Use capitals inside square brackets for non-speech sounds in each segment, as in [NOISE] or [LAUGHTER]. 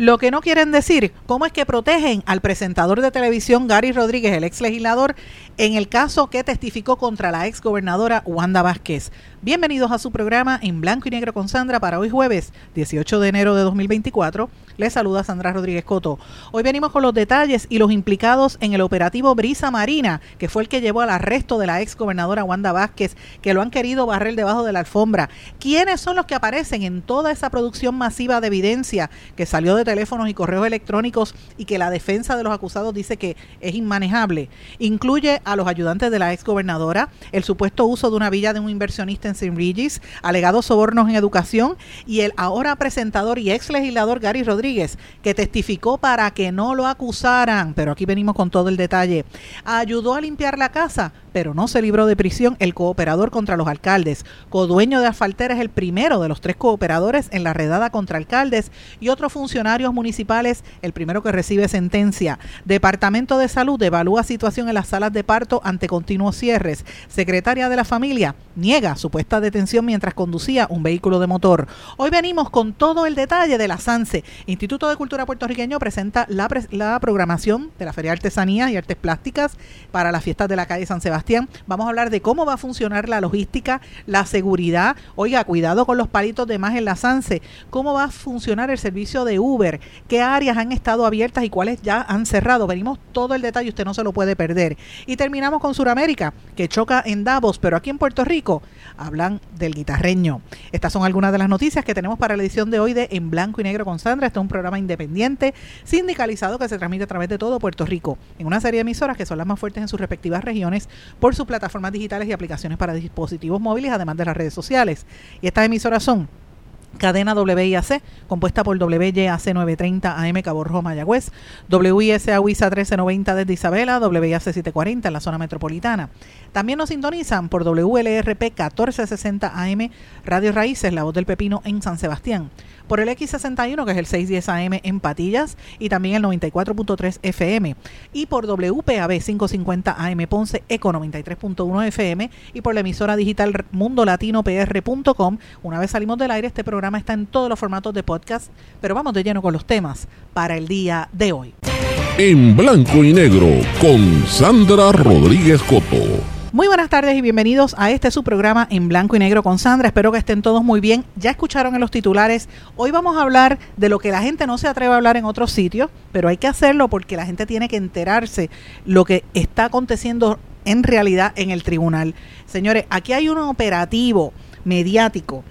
Lo que no quieren decir, ¿cómo es que protegen al presentador de televisión Gary Rodríguez, el ex legislador, en el caso que testificó contra la ex gobernadora Wanda Vázquez? Bienvenidos a su programa en blanco y negro con Sandra para hoy jueves 18 de enero de 2024. Les saluda Sandra Rodríguez Coto. Hoy venimos con los detalles y los implicados en el operativo Brisa Marina, que fue el que llevó al arresto de la ex gobernadora Wanda Vázquez, que lo han querido barrer debajo de la alfombra. ¿Quiénes son los que aparecen en toda esa producción masiva de evidencia que salió de teléfonos y correos electrónicos y que la defensa de los acusados dice que es inmanejable? Incluye a los ayudantes de la ex gobernadora, el supuesto uso de una villa de un inversionista en St. Regis, alegados sobornos en educación y el ahora presentador y ex legislador Gary Rodríguez, que testificó para que no lo acusaran, pero aquí venimos con todo el detalle. Ayudó a limpiar la casa, pero no se libró de prisión el cooperador contra los alcaldes. Codueño de Asfaltera es el primero de los tres cooperadores en la redada contra alcaldes y otros funcionarios municipales, el primero que recibe sentencia. Departamento de Salud evalúa situación en las salas de parto ante continuos cierres. Secretaria de la Familia niega supuesta detención mientras conducía un vehículo de motor. Hoy venimos con todo el detalle de la SANSE. Instituto de Cultura Puertorriqueño presenta la, la programación de la Feria de Artesanías y Artes Plásticas para las fiestas de la calle San Sebastián. Vamos a hablar de cómo va a funcionar la logística, la seguridad. Oiga, cuidado con los palitos de más en la SANSE. ¿Cómo va a funcionar el servicio de Uber? ¿Qué áreas han estado abiertas y cuáles ya han cerrado? Venimos todo el detalle, usted no se lo puede perder. Y terminamos con Sudamérica, que choca en Davos, pero aquí en Puerto Rico hablan del guitarreño. Estas son algunas de las noticias que tenemos para la edición de hoy de En Blanco y Negro con Sandra. Este es un programa independiente, sindicalizado, que se transmite a través de todo Puerto Rico, en una serie de emisoras que son las más fuertes en sus respectivas regiones por sus plataformas digitales y aplicaciones para dispositivos móviles, además de las redes sociales. Y estas emisoras son cadena WIAC, compuesta por WYAC 930 AM Cabo Rojo Mayagüez, WISA WISA 1390 desde Isabela, WIAC 740 en la zona metropolitana. También nos sintonizan por WLRP 1460 AM Radio Raíces, La Voz del Pepino en San Sebastián, por el X61 que es el 610 AM en Patillas y también el 94.3 FM y por WPAB 550 AM Ponce Eco 93.1 FM y por la emisora digital mundolatinopr.com. Una vez salimos del aire este programa está en todos los formatos de podcast, pero vamos de lleno con los temas para el día de hoy. En blanco y negro con Sandra Rodríguez Coto. Muy buenas tardes y bienvenidos a este su programa en blanco y negro con Sandra. Espero que estén todos muy bien. Ya escucharon en los titulares. Hoy vamos a hablar de lo que la gente no se atreve a hablar en otros sitios, pero hay que hacerlo porque la gente tiene que enterarse lo que está aconteciendo en realidad en el tribunal. Señores, aquí hay un operativo mediático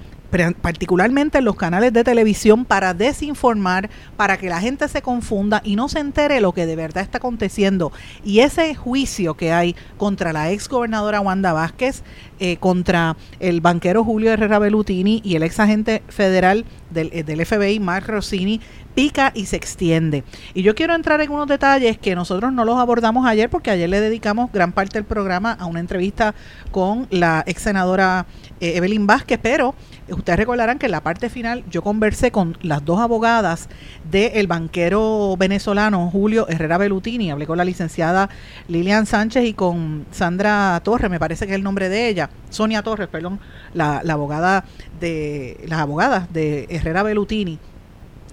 particularmente en los canales de televisión, para desinformar, para que la gente se confunda y no se entere lo que de verdad está aconteciendo. Y ese juicio que hay contra la ex gobernadora Wanda Vázquez, eh, contra el banquero Julio Herrera Bellutini y el ex agente federal del, eh, del FBI, Mark Rossini, pica y se extiende. Y yo quiero entrar en unos detalles que nosotros no los abordamos ayer porque ayer le dedicamos gran parte del programa a una entrevista con la ex senadora eh, Evelyn Vázquez, pero ustedes recordarán que en la parte final yo conversé con las dos abogadas del banquero venezolano Julio Herrera Bellutini, hablé con la licenciada Lilian Sánchez y con Sandra Torres, me parece que es el nombre de ella, Sonia Torres, perdón, la, la abogada de las abogadas de Herrera Bellutini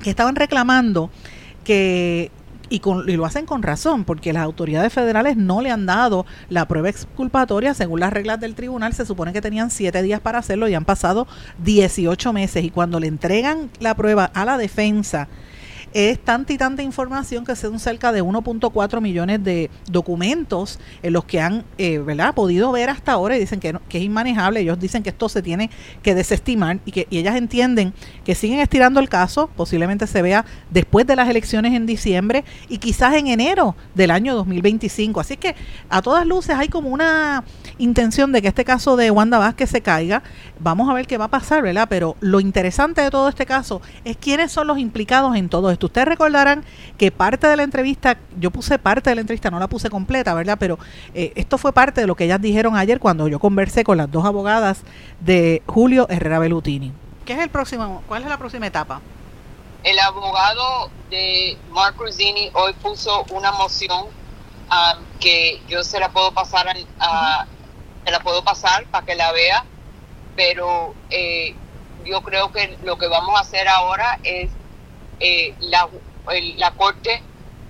que estaban reclamando que y, con, y, lo hacen con razón, porque las autoridades federales no le han dado la prueba exculpatoria según las reglas del tribunal. Se supone que tenían siete días para hacerlo y han pasado 18 meses. Y cuando le entregan la prueba a la defensa, es tanta y tanta información que son cerca de 1.4 millones de documentos en los que han eh, ¿verdad? podido ver hasta ahora y dicen que, que, es inmanejable. Ellos dicen que esto se tiene que desestimar y que y ellas entienden que siguen estirando el caso. Posiblemente se vea después de las elecciones en diciembre y quizás en enero del año 2025. Así que a todas luces hay como una intención de que este caso de Wanda Vázquez se caiga. Vamos a ver qué va a pasar, ¿verdad? Pero lo interesante de todo este caso es quiénes son los implicados en todo esto Ustedes recordarán que parte de la entrevista, yo puse parte de la entrevista, no la puse completa, ¿verdad? Pero eh, esto fue parte de lo que ellas dijeron ayer cuando yo conversé con las dos abogadas de Julio Herrera Belutini. ¿Qué es el próximo? ¿Cuál es la próxima etapa? El abogado de Mark Rosini hoy puso una moción um, que yo se la puedo pasar a, se la puedo pasar para que la vea, pero eh, yo creo que lo que vamos a hacer ahora es eh, la, la corte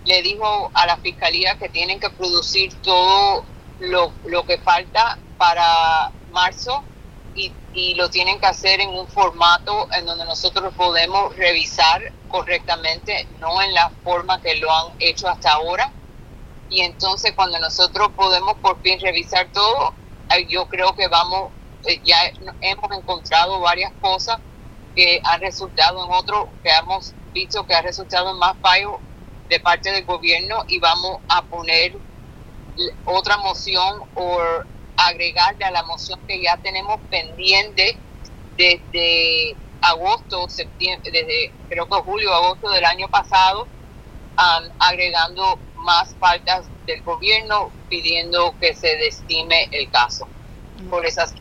le dijo a la fiscalía que tienen que producir todo lo, lo que falta para marzo y, y, lo tienen que hacer en un formato en donde nosotros podemos revisar correctamente, no en la forma que lo han hecho hasta ahora. Y entonces cuando nosotros podemos por fin revisar todo, yo creo que vamos, eh, ya hemos encontrado varias cosas que han resultado en otro, que hemos visto que ha resultado más fallos de parte del gobierno y vamos a poner otra moción o agregarle a la moción que ya tenemos pendiente desde agosto, septiembre, desde creo que julio, agosto del año pasado, agregando más faltas del gobierno pidiendo que se destime el caso. Por esas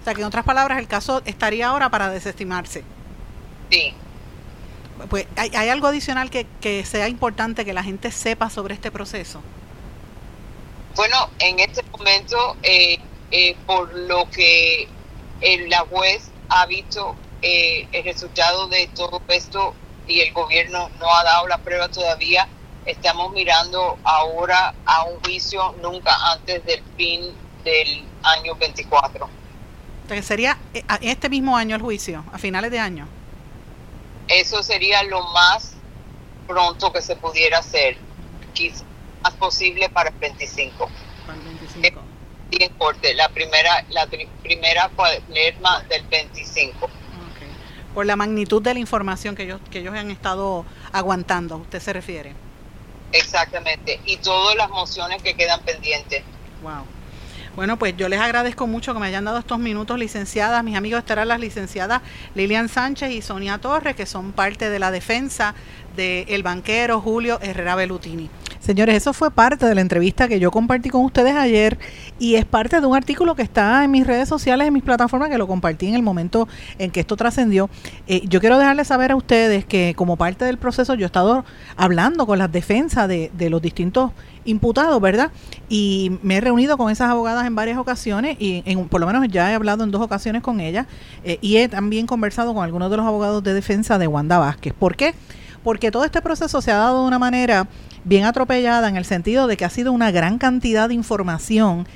o sea, que en otras palabras, el caso estaría ahora para desestimarse. Sí. Pues, ¿hay, hay algo adicional que, que, sea importante que la gente sepa sobre este proceso? Bueno, en este momento, eh, eh, por lo que el, la juez ha visto eh, el resultado de todo esto y el gobierno no ha dado la prueba todavía, estamos mirando ahora a un juicio nunca antes del fin del año 24 sería eh, este mismo año el juicio, a finales de año. Eso sería lo más pronto que se pudiera hacer, quizás más posible para el 25. Para el 25. Y en corte, la primera, la primera cuaderna del 25. Por la magnitud de la información que ellos, que ellos han estado aguantando, ¿usted se refiere? Exactamente, y todas las mociones que quedan pendientes. Wow. Bueno, pues yo les agradezco mucho que me hayan dado estos minutos, licenciadas. Mis amigos estarán las licenciadas Lilian Sánchez y Sonia Torres, que son parte de la defensa del banquero Julio Herrera Belutini. Señores, eso fue parte de la entrevista que yo compartí con ustedes ayer y es parte de un artículo que está en mis redes sociales, en mis plataformas, que lo compartí en el momento en que esto trascendió. Eh, yo quiero dejarles saber a ustedes que como parte del proceso yo he estado hablando con las defensas de, los distintos imputados, ¿verdad? Y me he reunido con esas abogadas en varias ocasiones y en, por lo menos ya he hablado en dos ocasiones con ellas eh, y he también conversado con algunos de los abogados de defensa de Wanda Vázquez. ¿Por qué? Porque todo este proceso se ha dado de una manera bien atropellada en el sentido de que ha sido una gran cantidad de información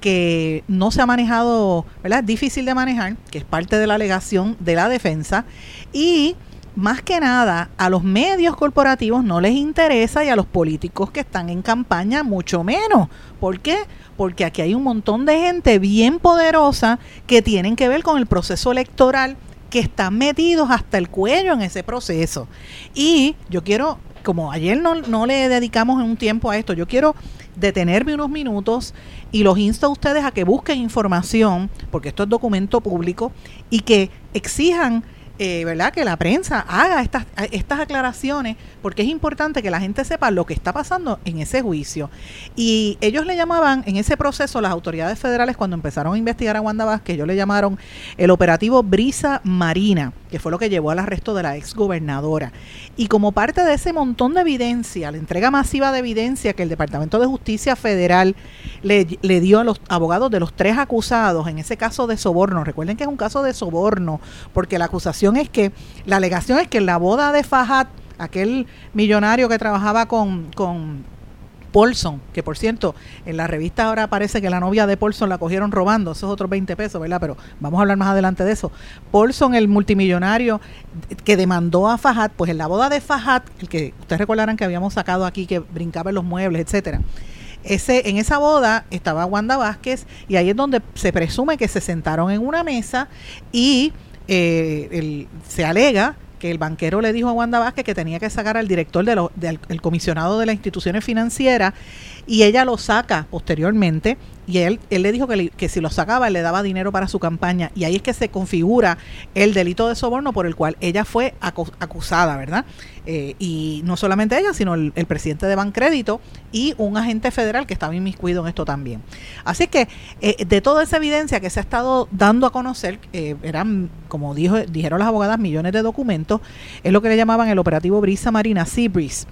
que no se ha manejado, ¿verdad? Es difícil de manejar, que es parte de la alegación de la defensa y más que nada a los medios corporativos no les interesa y a los políticos que están en campaña mucho menos. ¿Por qué? Porque aquí hay un montón de gente bien poderosa que tienen que ver con el proceso electoral que están metidos hasta el cuello en ese proceso. Y yo quiero como ayer no, no le dedicamos un tiempo a esto, yo quiero detenerme unos minutos y los insto a ustedes a que busquen información, porque esto es documento público, y que exijan eh, ¿verdad? Que la prensa haga estas, estas aclaraciones, porque es importante que la gente sepa lo que está pasando en ese juicio. Y ellos le llamaban, en ese proceso, las autoridades federales, cuando empezaron a investigar a Wanda Vázquez, ellos le llamaron el operativo Brisa Marina, que fue lo que llevó al arresto de la ex gobernadora. Y como parte de ese montón de evidencia, la entrega masiva de evidencia que el Departamento de Justicia Federal le, le dio a los abogados de los tres acusados, en ese caso de soborno, recuerden que es un caso de soborno, porque la acusación es que, la alegación es que en la boda de Fajat, aquel millonario que trabajaba con, con Paulson, que por cierto, en la revista ahora parece que la novia de Paulson la cogieron robando, esos otros 20 pesos, ¿verdad? Pero vamos a hablar más adelante de eso. Paulson, el multimillonario que demandó a Fajat, pues en la boda de Fajat, el que ustedes recordarán que habíamos sacado aquí, que brincaba en los muebles, etcétera. Ese, en esa boda estaba Wanda Vázquez y ahí es donde se presume que se sentaron en una mesa y eh, se alega que el banquero le dijo a Wanda Vázquez que tenía que sacar al director del comisionado de las instituciones financieras y ella lo saca posteriormente y él, él le dijo que, que si lo sacaba le daba dinero para su campaña y ahí es que se configura el delito de soborno por el cual ella fue acusada, ¿verdad? Eh, y no solamente ella, sino el, presidente de Bancrédito y un agente federal que estaba inmiscuido en esto también. Así que eh, de toda esa evidencia que se ha estado dando a conocer, eh, eran, como dijo, dijeron las abogadas, millones de documentos, es lo que le llamaban el operativo Brisa Marina, Sea Breeze,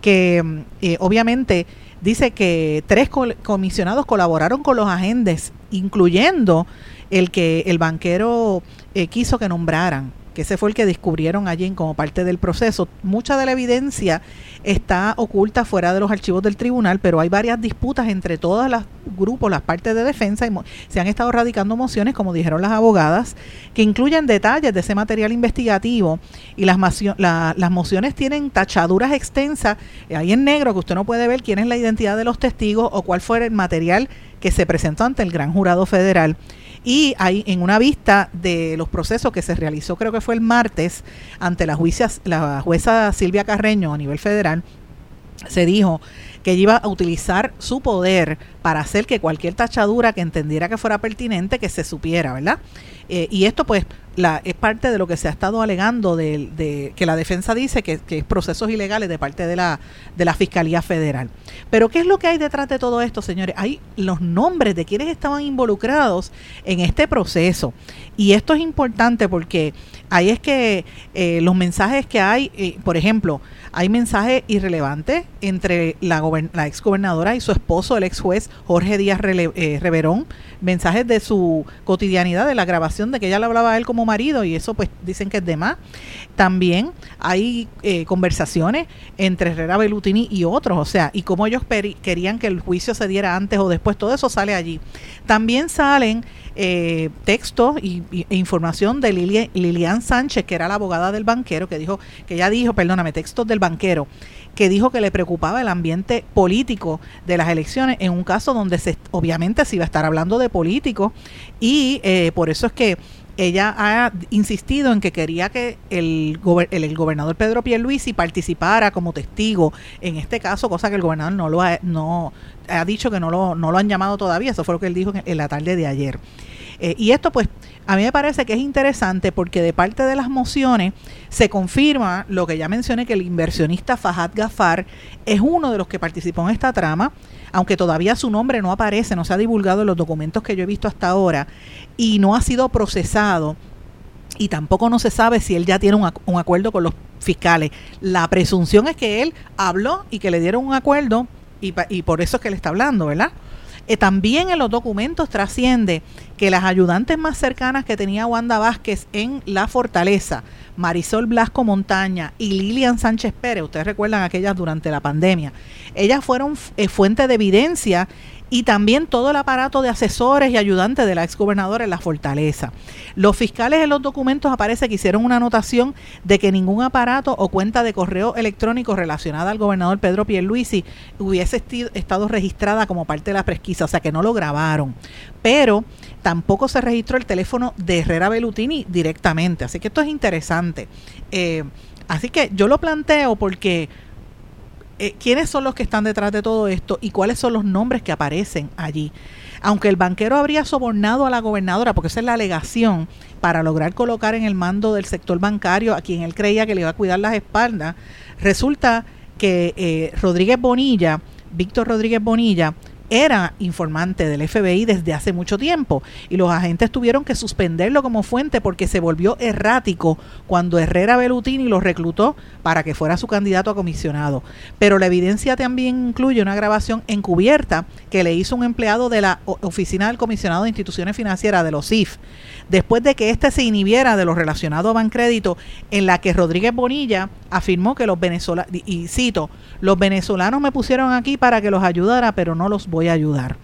que obviamente dice que tres comisionados colaboraron con los agentes, incluyendo el que el banquero quiso que nombraran que ese fue el que descubrieron allí como parte del proceso. Mucha de la evidencia está oculta fuera de los archivos del tribunal, pero hay varias disputas entre todos los grupos, las partes de defensa, y se han estado radicando mociones, como dijeron las abogadas, que incluyen detalles de ese material investigativo y las, las mociones tienen tachaduras extensas, eh, ahí en negro, que usted no puede ver quién es la identidad de los testigos o cuál fue el material que se presentó ante el gran jurado federal. Y hay en una vista de los procesos que se realizó, creo que fue el martes, ante la, la jueza Silvia Carreño a nivel federal, se dijo que ella iba a utilizar su poder para hacer que cualquier tachadura que entendiera que fuera pertinente, que se supiera, ¿verdad? Eh, y esto pues la, es parte de lo que se ha estado alegando de, que la defensa dice que, que, es procesos ilegales de parte de la, de la Fiscalía Federal. Pero ¿qué es lo que hay detrás de todo esto, señores? Hay los nombres de quienes estaban involucrados en este proceso. Y esto es importante porque ahí es que eh, los mensajes que hay, eh, por ejemplo, hay mensajes irrelevantes entre la, la ex gobernadora y su esposo, el ex juez Jorge Díaz eh, Reverón, mensajes de su cotidianidad, de la grabación de que ella le hablaba a él como marido y eso pues dicen que es de más. También hay conversaciones entre Herrera Bellutini y otros, o sea, y cómo ellos querían que el juicio se diera antes o después, todo eso sale allí. También salen eh, textos y, e información de Lilian Sánchez, que era la abogada del banquero, que dijo, que ya dijo, perdóname, textos del banquero, que dijo que le preocupaba el ambiente político de las elecciones en un caso donde se, obviamente se iba a estar hablando de políticos y eh, por eso es que ella ha insistido en que quería que el, el, gobernador Pedro Pierluisi participara como testigo en este caso, cosa que el gobernador no lo ha, no, ha dicho que no lo, no lo han llamado todavía, eso fue lo que él dijo en, la tarde de ayer. Eh, y esto pues a mí me parece que es interesante porque de parte de las mociones se confirma lo que ya mencioné, que el inversionista Fahad Gafar es uno de los que participó en esta trama, aunque todavía su nombre no aparece, no se ha divulgado en los documentos que yo he visto hasta ahora y no ha sido procesado y tampoco no se sabe si él ya tiene un, acuerdo con los fiscales. La presunción es que él habló y que le dieron un acuerdo y, y por eso es que él está hablando, ¿verdad? Eh, también en los documentos trasciende que las ayudantes más cercanas que tenía Wanda Vázquez en la fortaleza, Marisol Blasco Montaña y Lilian Sánchez Pérez, ustedes recuerdan aquellas durante la pandemia, ellas fueron eh, fuente de evidencia y también todo el aparato de asesores y ayudantes de la exgobernadora en la fortaleza. Los fiscales en los documentos aparece que hicieron una anotación de que ningún aparato o cuenta de correo electrónico relacionada al gobernador Pedro Pierluisi hubiese estado registrada como parte de la pesquisa, o sea que no lo grabaron. Pero tampoco se registró el teléfono de Herrera Bellutini directamente, así que esto es interesante. Eh, así que yo lo planteo porque eh, quiénes son los que están detrás de todo esto y cuáles son los nombres que aparecen allí. Aunque el banquero habría sobornado a la gobernadora, porque esa es la alegación, para lograr colocar en el mando del sector bancario a quien él creía que le iba a cuidar las espaldas, resulta que eh, Rodríguez Bonilla, Víctor Rodríguez Bonilla, era informante del FBI desde hace mucho tiempo y los agentes tuvieron que suspenderlo como fuente porque se volvió errático cuando Herrera Belutini lo reclutó para que fuera su candidato a comisionado. Pero la evidencia también incluye una grabación encubierta que le hizo un empleado de la Oficina del Comisionado de Instituciones Financieras de los CIF, después de que éste se inhibiera de lo relacionado a Bancrédito, en la que Rodríguez Bonilla afirmó que los venezolanos, y cito, los venezolanos me pusieron aquí para que los ayudara, pero no los voy a ayudar.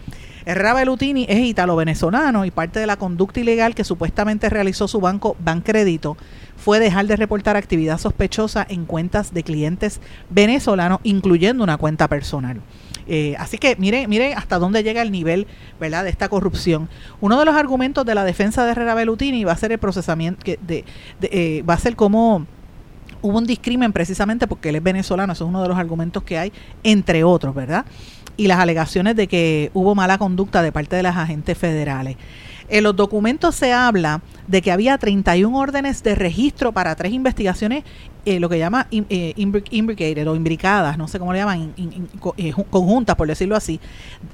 Herrera Belutini es italo-venezolano y parte de la conducta ilegal que supuestamente realizó su banco Bancrédito fue dejar de reportar actividad sospechosa en cuentas de clientes venezolanos, incluyendo una cuenta personal. Eh, así que mire, mire hasta dónde llega el nivel ¿verdad? de esta corrupción. Uno de los argumentos de la defensa de Herrera Belutini va a ser el procesamiento, que de, eh, va a ser como hubo un discrimen precisamente porque él es venezolano, eso es uno de los argumentos que hay, entre otros, ¿verdad? Y las alegaciones de que hubo mala conducta de parte de las agentes federales. En los documentos se habla de que había 31 órdenes de registro para tres investigaciones, eh, lo que llama eh, imbricated o imbricadas, no sé cómo le llaman, eh, conjuntas, por decirlo así.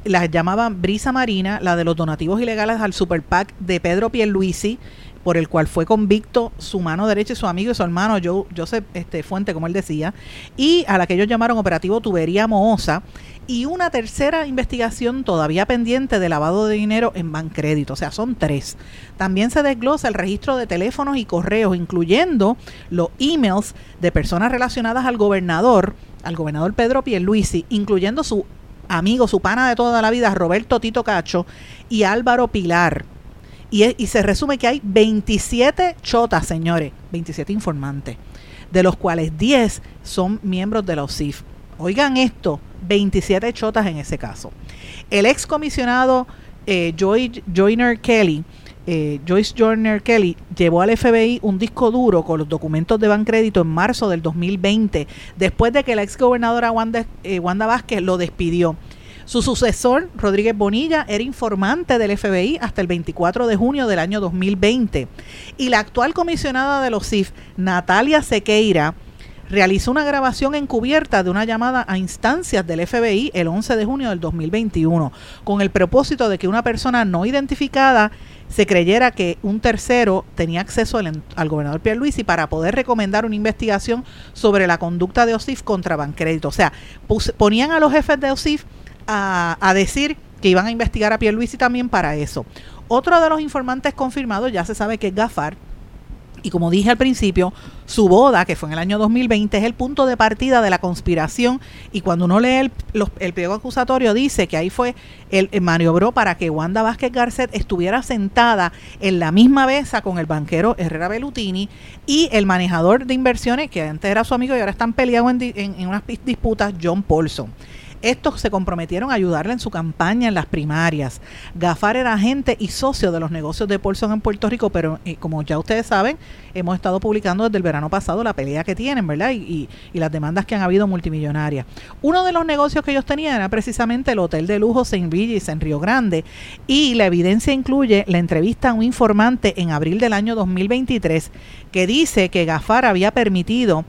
Las llamaban Brisa Marina, la de los donativos ilegales al Super PAC de Pedro Pierluisi, por el cual fue convicto su mano derecha y su amigo y su hermano Joseph este, Fuente, como él decía, y a la que ellos llamaron Operativo Tubería Mohosa, y una tercera investigación todavía pendiente de lavado de dinero en Bancrédito, o sea, son tres. También se desglosa el registro de teléfonos y correos, incluyendo los emails de personas relacionadas al gobernador, al gobernador Pedro Pierluisi, incluyendo su amigo, su pana de toda la vida, Roberto Tito Cacho y Álvaro Pilar. Y, se resume que hay 27 chotas, señores, 27 informantes, de los cuales 10 son miembros de la OSIF. Oigan esto, 27 chotas en ese caso. El ex comisionado eh, Joyner Kelly, eh, Joyce Joyner Kelly, llevó al FBI un disco duro con los documentos de Bancrédito en marzo del 2020, después de que la ex gobernadora Wanda, eh, Wanda Vázquez lo despidió. Su sucesor, Rodríguez Bonilla, era informante del FBI hasta el 24 de junio del año 2020. Y la actual comisionada de los CIF, Natalia Sequeira, realizó una grabación encubierta de una llamada a instancias del FBI el 11 de junio del 2021, con el propósito de que una persona no identificada se creyera que un tercero tenía acceso al, al gobernador Pierluisi para poder recomendar una investigación sobre la conducta de OSIF contra Bancrédito. O sea, ponían a los jefes de OSIF a, decir que iban a investigar a Pierluisi también para eso. Otro de los informantes confirmados ya se sabe que es Gafar, y como dije al principio, su boda, que fue en el año 2020, es el punto de partida de la conspiración. Y cuando uno lee el, el pliego acusatorio, dice que ahí fue, el, maniobró para que Wanda Vázquez Garcet estuviera sentada en la misma mesa con el banquero Herrera Bellutini y el manejador de inversiones, que antes era su amigo y ahora están peleados en, en unas disputas, John Paulson. Estos se comprometieron a ayudarle en su campaña en las primarias. Gafar era agente y socio de los negocios de Paulson en Puerto Rico, pero eh, como ya ustedes saben, hemos estado publicando desde el verano pasado la pelea que tienen, ¿verdad? Y, las demandas que han habido multimillonarias. Uno de los negocios que ellos tenían era precisamente el hotel de lujo St. Regis en Río Grande y la evidencia incluye la entrevista a un informante en abril del año 2023 que dice que Gafar había permitido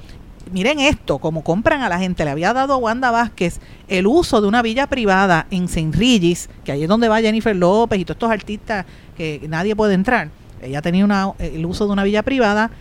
miren esto, como compran a la gente, le había dado a Wanda Vázquez el uso de una villa privada en St. Regis, que ahí es donde va Jennifer López y todos estos artistas que nadie puede entrar. Ella tenía una, el uso de una villa privada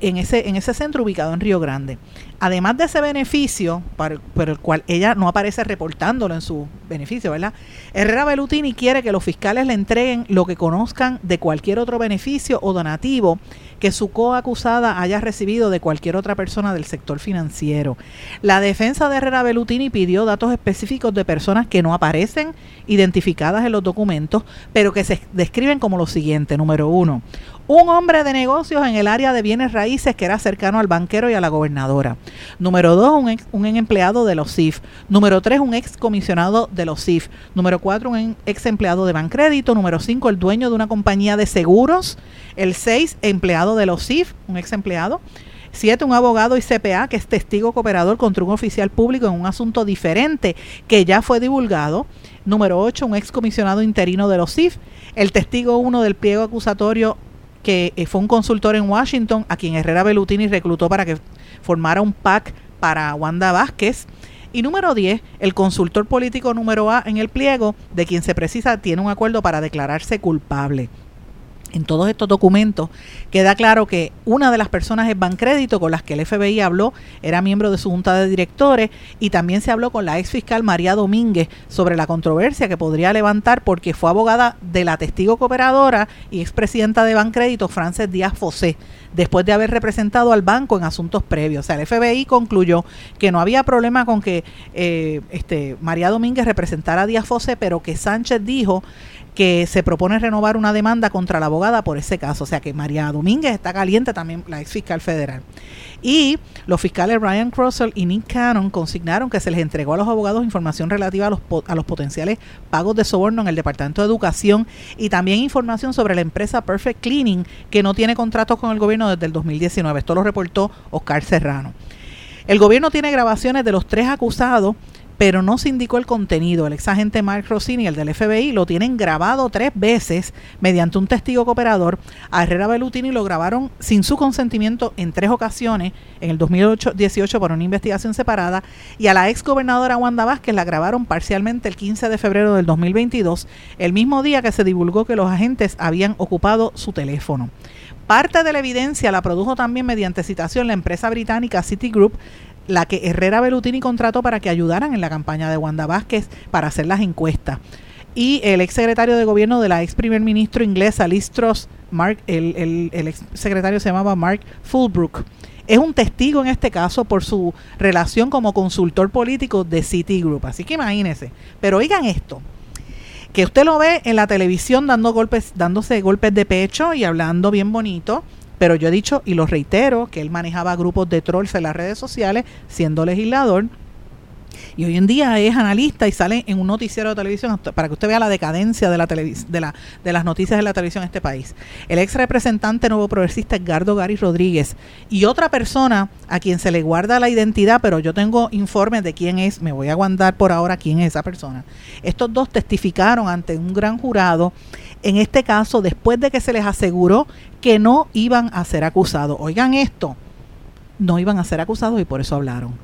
en ese, en ese centro ubicado en Río Grande. Además de ese beneficio, por, el cual ella no aparece reportándolo en su beneficio, ¿verdad? Herrera Bellutini quiere que los fiscales le entreguen lo que conozcan de cualquier otro beneficio o donativo que su coacusada haya recibido de cualquier otra persona del sector financiero. La defensa de Herrera Bellutini pidió datos específicos de personas que no aparecen identificadas en los documentos, pero que se describen como lo siguiente. Número uno, un hombre de negocios en el área de bienes raíces que era cercano al banquero y a la gobernadora. Número dos, un, un empleado de los CIF. Número tres, un ex comisionado de los CIF. Número cuatro, un ex empleado de Bancrédito. Número cinco, el dueño de una compañía de seguros. El seis, empleado de los CIF, un ex empleado. Siete, un abogado y CPA que es testigo cooperador contra un oficial público en un asunto diferente que ya fue divulgado. Número ocho, un ex comisionado interino de los CIF. El testigo uno del pliego acusatorio que eh, fue un consultor en Washington a quien Herrera Bellutini reclutó para que formara un PAC para Wanda Vázquez. Y número 10, el consultor político número A en el pliego, de quien se precisa tiene un acuerdo para declararse culpable en todos estos documentos queda claro que una de las personas es Bancrédito con las que el FBI habló, era miembro de su junta de directores y también se habló con la ex fiscal María Domínguez sobre la controversia que podría levantar porque fue abogada de la testigo cooperadora y expresidenta de Bancrédito Frances Díaz Fosé después de haber representado al banco en asuntos previos. O sea, el FBI concluyó que no había problema con que eh, este, María Domínguez representara a Díaz Fosé, pero que Sánchez dijo que se propone renovar una demanda contra la abogada por ese caso. O sea que María Domínguez está caliente también, la ex fiscal federal. Y los fiscales Ryan Crossell y Nick Cannon consignaron que se les entregó a los abogados información relativa a los, a los potenciales pagos de soborno en el Departamento de Educación y también información sobre la empresa Perfect Cleaning, que no tiene contratos con el gobierno desde el 2019. Esto lo reportó Oscar Serrano. El gobierno tiene grabaciones de los tres acusados pero no se indicó el contenido. El ex agente Mark Rossini, el del FBI, lo tienen grabado tres veces mediante un testigo cooperador. A Herrera Bellutini lo grabaron sin su consentimiento en tres ocasiones, en el 2018 por una investigación separada, y a la ex gobernadora Wanda Vázquez la grabaron parcialmente el 15 de febrero del 2022, el mismo día que se divulgó que los agentes habían ocupado su teléfono. Parte de la evidencia la produjo también mediante citación la empresa británica Citigroup, la que Herrera Bellutini contrató para que ayudaran en la campaña de Wanda Vázquez para hacer las encuestas. Y el ex secretario de gobierno de la ex primer ministro inglesa Liz Truss, Mark, el, el, ex secretario se llamaba Mark Fulbrook, es un testigo en este caso por su relación como consultor político de Citigroup. Así que imagínense. Pero oigan esto, que usted lo ve en la televisión dando golpes, dándose golpes de pecho y hablando bien bonito, pero yo he dicho y lo reitero que él manejaba grupos de trolls en las redes sociales siendo legislador y hoy en día es analista y sale en un noticiero de televisión para que usted vea la decadencia de, la de, la, de las noticias de la televisión en este país. El ex representante nuevo progresista Edgardo Gary Rodríguez y otra persona a quien se le guarda la identidad, pero yo tengo informes de quién es, me voy a aguantar por ahora quién es esa persona. Estos dos testificaron ante un gran jurado, en este caso después de que se les aseguró que no iban a ser acusados. Oigan esto, no iban a ser acusados y por eso hablaron.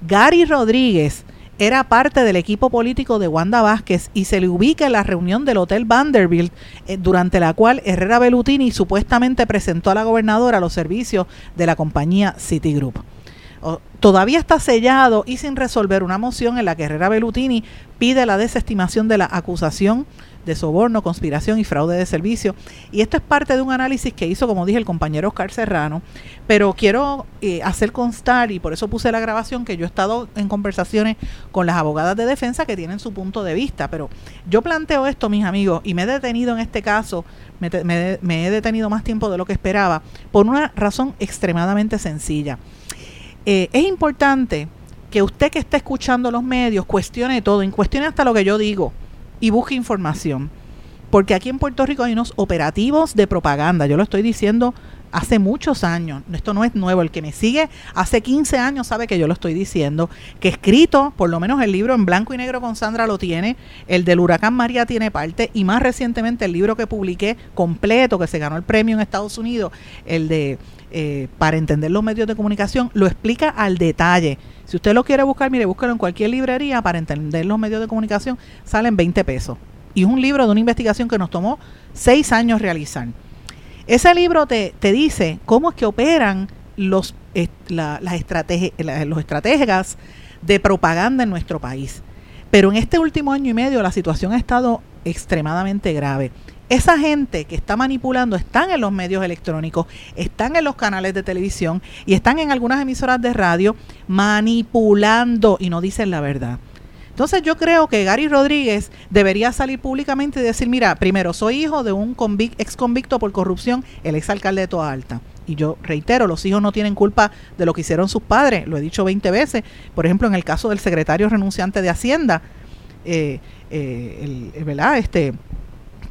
Gary Rodríguez era parte del equipo político de Wanda Vázquez y se le ubica en la reunión del Hotel Vanderbilt, eh, durante la cual Herrera Bellutini supuestamente presentó a la gobernadora los servicios de la compañía Citigroup. todavía está sellado y sin resolver una moción en la que Herrera Bellutini pide la desestimación de la acusación de soborno, conspiración y fraude de servicio. Y esto es parte de un análisis que hizo, como dije, el compañero Oscar Serrano. Pero quiero eh, hacer constar, y por eso puse la grabación, que yo he estado en conversaciones con las abogadas de defensa que tienen su punto de vista. Pero yo planteo esto, mis amigos, y me he detenido en este caso, me, he detenido más tiempo de lo que esperaba, por una razón extremadamente sencilla. Eh, es importante que usted que está escuchando los medios cuestione todo, cuestione hasta lo que yo digo y busque información. Porque aquí en Puerto Rico hay unos operativos de propaganda, yo lo estoy diciendo hace muchos años, esto no es nuevo, el que me sigue hace 15 años sabe que yo lo estoy diciendo, que escrito, por lo menos el libro en blanco y negro con Sandra lo tiene, el del huracán María tiene parte y más recientemente el libro que publiqué completo, que se ganó el premio en Estados Unidos, el de eh, Para entender los medios de comunicación, lo explica al detalle si usted lo quiere buscar, mire, búsquelo en cualquier librería para entender los medios de comunicación, salen 20 pesos. Y es un libro de una investigación que nos tomó seis años realizar. Ese libro te, te dice cómo es que operan los, eh, las estrategias, los estrategas de propaganda en nuestro país. Pero en este último año y medio la situación ha estado extremadamente grave. Esa gente que está manipulando están en los medios electrónicos, están en los canales de televisión y están en algunas emisoras de radio manipulando y no dicen la verdad. Entonces yo creo que Gary Rodríguez debería salir públicamente y decir, mira, primero, soy hijo de un ex convicto por corrupción, el ex alcalde de Toa Alta. Y yo reitero, los hijos no tienen culpa de lo que hicieron sus padres, lo he dicho 20 veces. Por ejemplo, en el caso del secretario renunciante de Hacienda, eh, eh, el, ¿verdad? Este,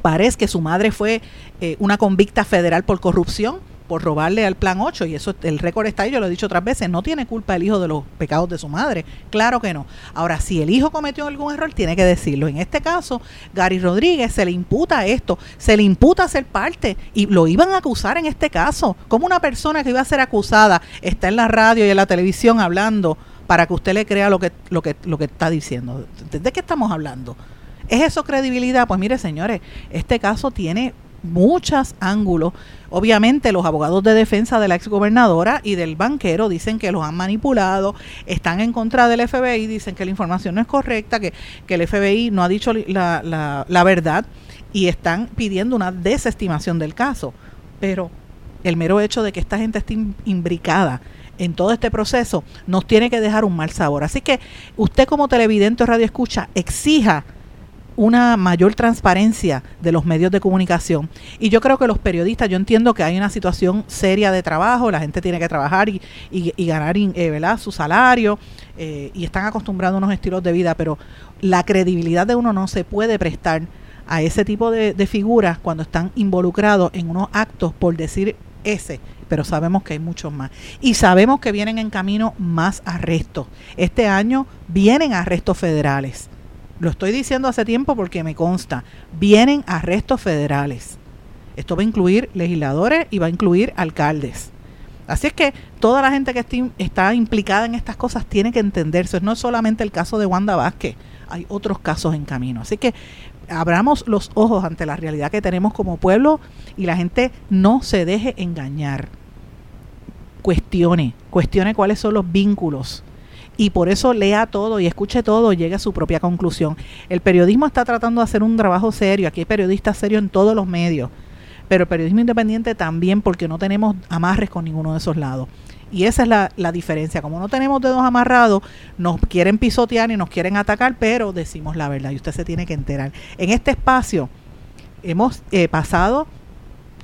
Parece que su madre fue eh, una convicta federal por corrupción, por robarle al plan 8, y eso el récord está ahí, yo lo he dicho otras veces, no tiene culpa el hijo de los pecados de su madre, claro que no. Ahora, si el hijo cometió algún error, tiene que decirlo. En este caso, Gary Rodríguez se le imputa esto, se le imputa ser parte, y lo iban a acusar en este caso, como una persona que iba a ser acusada está en la radio y en la televisión hablando para que usted le crea lo que, lo que, lo que está diciendo. ¿De qué estamos hablando? ¿Es eso credibilidad? Pues mire, señores, este caso tiene muchos ángulos. Obviamente los abogados de defensa de la exgobernadora y del banquero dicen que los han manipulado, están en contra del FBI, dicen que la información no es correcta, que, que el FBI no ha dicho la, la, la verdad y están pidiendo una desestimación del caso. Pero el mero hecho de que esta gente esté imbricada en todo este proceso nos tiene que dejar un mal sabor. Así que usted como televidente o radio escucha, exija una mayor transparencia de los medios de comunicación. Y yo creo que los periodistas, yo entiendo que hay una situación seria de trabajo, la gente tiene que trabajar y, y, ganar eh, su salario eh, y están acostumbrados a unos estilos de vida, pero la credibilidad de uno no se puede prestar a ese tipo de, de figuras cuando están involucrados en unos actos, por decir ese, pero sabemos que hay muchos más. Y sabemos que vienen en camino más arrestos. Este año vienen arrestos federales. Lo estoy diciendo hace tiempo porque me consta. Vienen arrestos federales. Esto va a incluir legisladores y va a incluir alcaldes. Así es que toda la gente que está implicada en estas cosas tiene que entenderse. No es solamente el caso de Wanda Vázquez, hay otros casos en camino. Así que abramos los ojos ante la realidad que tenemos como pueblo y la gente no se deje engañar. Cuestione, cuestione cuáles son los vínculos. Y por eso lea todo y escuche todo, llegue a su propia conclusión. El periodismo está tratando de hacer un trabajo serio. Aquí hay periodistas serios en todos los medios pero el periodismo independiente también porque no tenemos amarres con ninguno de esos lados. Y esa es la, la, diferencia. Como no tenemos dedos amarrados, nos quieren pisotear y nos quieren atacar, pero decimos la verdad y usted se tiene que enterar. En este espacio hemos eh, pasado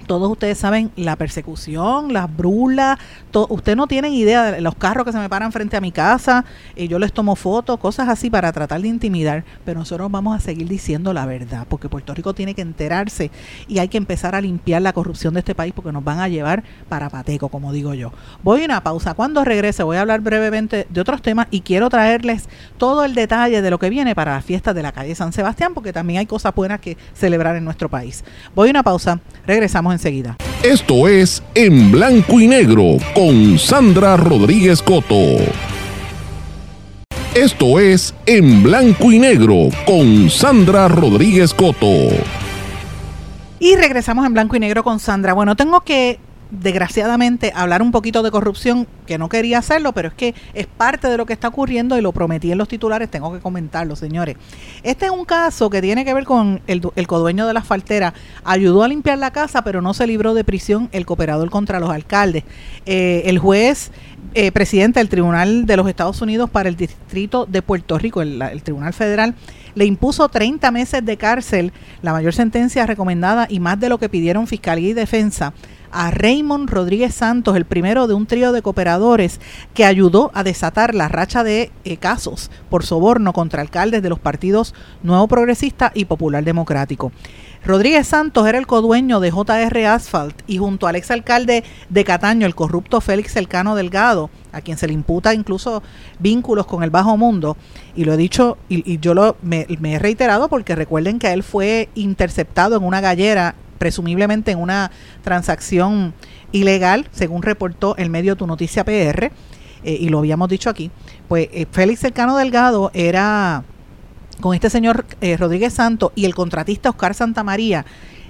todos ustedes saben la persecución, las brulas, usted no tienen idea de los carros que se me paran frente a mi casa, y yo les tomo fotos, cosas así para tratar de intimidar, pero nosotros vamos a seguir diciendo la verdad, porque Puerto Rico tiene que enterarse y hay que empezar a limpiar la corrupción de este país porque nos van a llevar para pateco, como digo yo. Voy a una pausa, cuando regrese voy a hablar brevemente de otros temas y quiero traerles todo el detalle de lo que viene para la fiesta de la calle San Sebastián, porque también hay cosas buenas que celebrar en nuestro país. Voy a una pausa, regresamos enseguida. Esto es En Blanco y Negro con Sandra Rodríguez Coto. Esto es En Blanco y Negro con Sandra Rodríguez Coto. Y regresamos en blanco y negro con Sandra. Bueno, tengo que desgraciadamente hablar un poquito de corrupción, que no quería hacerlo, pero es que es parte de lo que está ocurriendo y lo prometí en los titulares, tengo que comentarlo, señores. Este es un caso que tiene que ver con el, el codueño de la faltera. Ayudó a limpiar la casa, pero no se libró de prisión el cooperador contra los alcaldes. Eh, el juez eh, presidente del Tribunal de los Estados Unidos para el Distrito de Puerto Rico, el, Tribunal Federal, le impuso 30 meses de cárcel, la mayor sentencia recomendada y más de lo que pidieron Fiscalía y Defensa a Raymond Rodríguez Santos, el primero de un trío de cooperadores que ayudó a desatar la racha de eh, casos por soborno contra alcaldes de los partidos Nuevo Progresista y Popular Democrático. Rodríguez Santos era el codueño de JR Asphalt y junto al exalcalde de Cataño, el corrupto Félix Elcano Delgado, a quien se le imputa incluso vínculos con el bajo mundo, y lo he dicho y, yo lo, me, me he reiterado porque recuerden que él fue interceptado en una gallera presumiblemente en una transacción ilegal, según reportó el medio Tu Noticia PR, eh, y lo habíamos dicho aquí, pues eh, Félix Cercano Delgado era con este señor eh, Rodríguez Santo y el contratista Oscar Santamaría,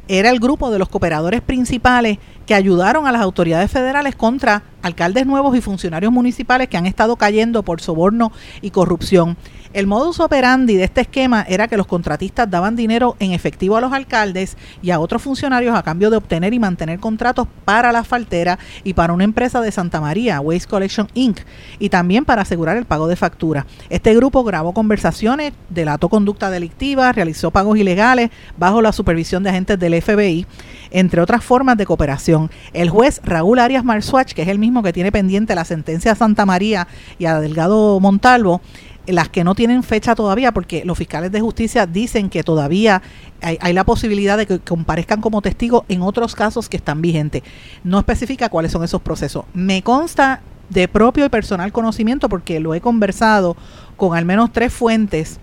era el grupo de los cooperadores principales que ayudaron a las autoridades federales contra alcaldes nuevos y funcionarios municipales que han estado cayendo por soborno y corrupción. El modus operandi de este esquema era que los contratistas daban dinero en efectivo a los alcaldes y a otros funcionarios a cambio de obtener y mantener contratos para la faltera y para una empresa de Santa María, Waste Collection Inc., y también para asegurar el pago de factura. Este grupo grabó conversaciones, delató conducta delictiva, realizó pagos ilegales bajo la supervisión de agentes del FBI, entre otras formas de cooperación. El juez Raúl Arias Marsuach, que es el mismo que tiene pendiente la sentencia a Santa María y a Delgado Montalvo, las que no tienen fecha todavía, porque los fiscales de justicia dicen que todavía hay, la posibilidad de que comparezcan como testigos en otros casos que están vigentes. No especifica cuáles son esos procesos. Me consta de propio y personal conocimiento, porque lo he conversado con al menos tres fuentes,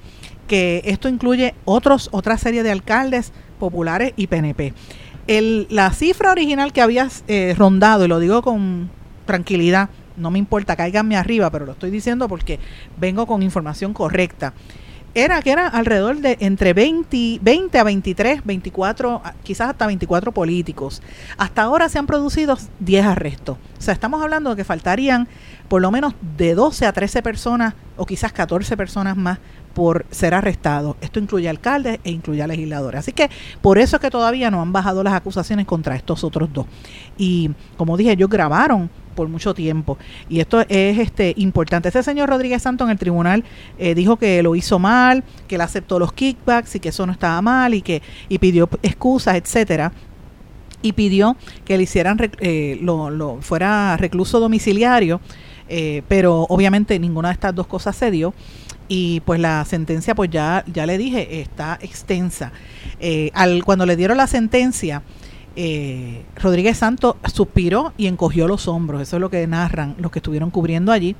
que esto incluye otros, otra serie de alcaldes populares y PNP. El, la cifra original que había eh, rondado, y lo digo con tranquilidad, no me importa, cáiganme arriba, pero lo estoy diciendo porque vengo con información correcta. Era que era alrededor de entre 20, 20 a 23, 24, quizás hasta 24 políticos. Hasta ahora se han producido 10 arrestos. O sea, estamos hablando de que faltarían por lo menos de 12 a 13 personas o quizás 14 personas más por ser arrestados. Esto incluye alcaldes e incluye a legisladores. Así que por eso es que todavía no han bajado las acusaciones contra estos otros dos. Y como dije, ellos grabaron por mucho tiempo. Y esto es este importante. Este señor Rodríguez Santo en el tribunal eh, dijo que lo hizo mal, que él aceptó los kickbacks y que eso no estaba mal y que y pidió excusas, etcétera y pidió que le hicieran eh, lo, lo, fuera recluso domiciliario, eh, pero obviamente ninguna de estas dos cosas se dio y pues la sentencia pues ya ya le dije está extensa al cuando le dieron la sentencia eh, Rodríguez Santos suspiró y encogió los hombros. Eso es lo que narran los que estuvieron cubriendo allí.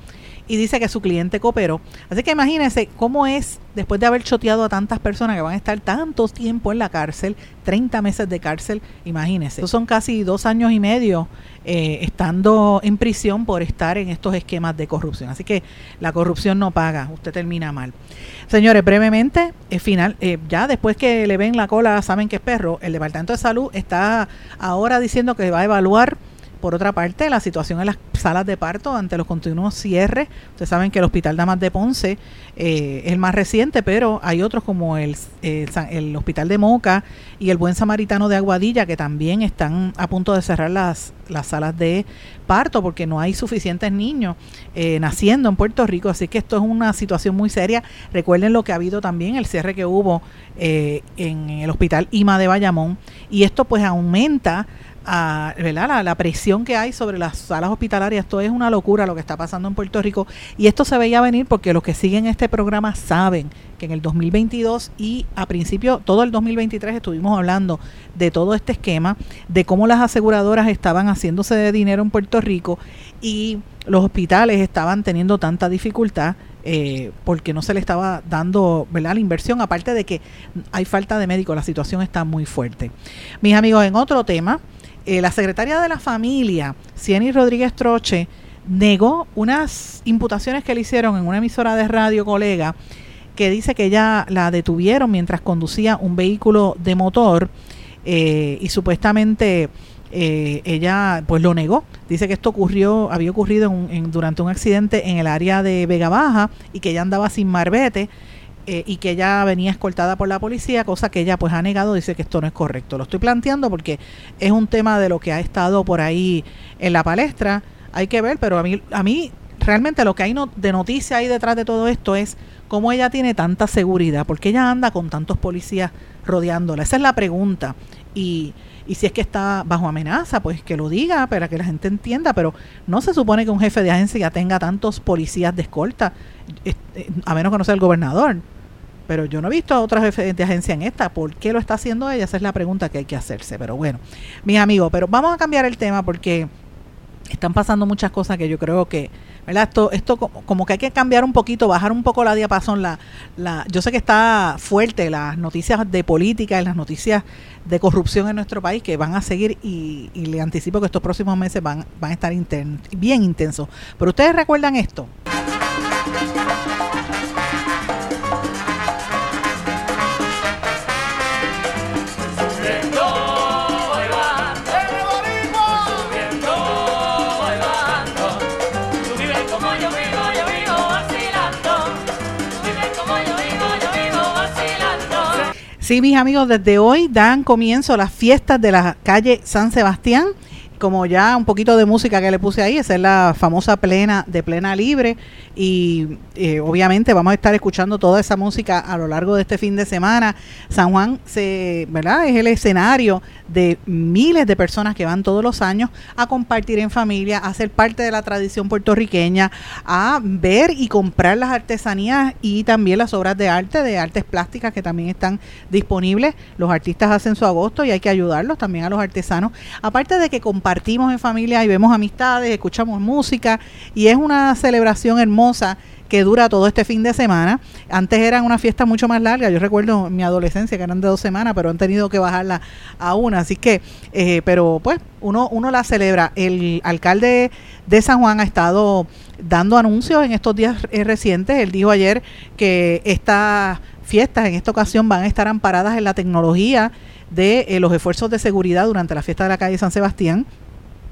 Y dice que su cliente cooperó. Así que imagínense cómo es después de haber choteado a tantas personas que van a estar tanto tiempo en la cárcel, 30 meses de cárcel, imagínense. Son casi dos años y medio eh, estando en prisión por estar en estos esquemas de corrupción. Así que la corrupción no paga, usted termina mal. Señores, brevemente, final, eh, ya después que le ven la cola, saben que es perro, el Departamento de Salud está ahora diciendo que va a evaluar por otra parte, la situación en las salas de parto ante los continuos cierres. Ustedes saben que el Hospital Damas de Ponce eh, es el más reciente, pero hay otros como el, el, Hospital de Moca y el Buen Samaritano de Aguadilla que también están a punto de cerrar las, las salas de parto porque no hay suficientes niños eh, naciendo en Puerto Rico. Así que esto es una situación muy seria. Recuerden lo que ha habido también, el cierre que hubo eh, en el Hospital IMA de Bayamón. Y esto pues aumenta a, ¿verdad? La, presión que hay sobre las salas hospitalarias. Esto es una locura lo que está pasando en Puerto Rico. Y esto se veía venir porque los que siguen este programa saben que en el 2022 y a principio todo el 2023 estuvimos hablando de todo este esquema, de cómo las aseguradoras estaban haciéndose de dinero en Puerto Rico y los hospitales estaban teniendo tanta dificultad eh, porque no se le estaba dando ¿verdad? la inversión, aparte de que hay falta de médicos, la situación está muy fuerte. Mis amigos, en otro tema, eh, la secretaria de la familia, Cieny Rodríguez Troche, negó unas imputaciones que le hicieron en una emisora de radio colega que dice que ella la detuvieron mientras conducía un vehículo de motor eh, y supuestamente eh, ella pues lo negó. Dice que esto ocurrió, había ocurrido durante un accidente en el área de Vega Baja y que ella andaba sin marbete eh, y que ella venía escoltada por la policía, cosa que ella pues ha negado, dice que esto no es correcto. Lo estoy planteando porque es un tema de lo que ha estado por ahí en la palestra, hay que ver, pero a mí, a mí realmente lo que hay de noticia ahí detrás de todo esto es cómo ella tiene tanta seguridad, porque ella anda con tantos policías rodeándola. Esa es la pregunta. Y, y si es que está bajo amenaza, pues que lo diga para que la gente entienda, pero no se supone que un jefe de agencia tenga tantos policías de escolta, eh, a menos que no sea el gobernador. Pero yo no he visto a otras de agencia en esta. ¿Por qué lo está haciendo ella? Esa es la pregunta que hay que hacerse. Pero bueno, mis amigos, pero vamos a cambiar el tema porque están pasando muchas cosas que yo creo que, ¿verdad? Esto, esto como que hay que cambiar un poquito, bajar un poco la diapasón. La, la, yo sé que está fuerte las noticias de política y las noticias de corrupción en nuestro país que van a seguir y, le anticipo que estos próximos meses van, van a estar bien intensos. Pero ustedes recuerdan esto. Sí, mis amigos, desde hoy dan comienzo las fiestas de la calle San Sebastián como ya un poquito de música que le puse ahí, esa es la famosa plena de plena libre y eh, obviamente vamos a estar escuchando toda esa música a lo largo de este fin de semana. San Juan se, ¿verdad? es el escenario de miles de personas que van todos los años a compartir en familia, a ser parte de la tradición puertorriqueña, a ver y comprar las artesanías y también las obras de arte, de artes plásticas que también están disponibles. Los artistas hacen su agosto y hay que ayudarlos también a los artesanos. Aparte de que compartimos en familia y vemos amistades, escuchamos música y es una celebración hermosa que dura todo este fin de semana. Antes eran una fiesta mucho más larga. Yo recuerdo mi adolescencia que eran de dos semanas, pero han tenido que bajarla a una. Así que, eh, pero pues uno, uno la celebra. El alcalde de San Juan ha estado dando anuncios en estos días eh, recientes. Él dijo ayer que estas fiestas en esta ocasión van a estar amparadas en la tecnología de eh, los esfuerzos de seguridad durante la fiesta de la calle San Sebastián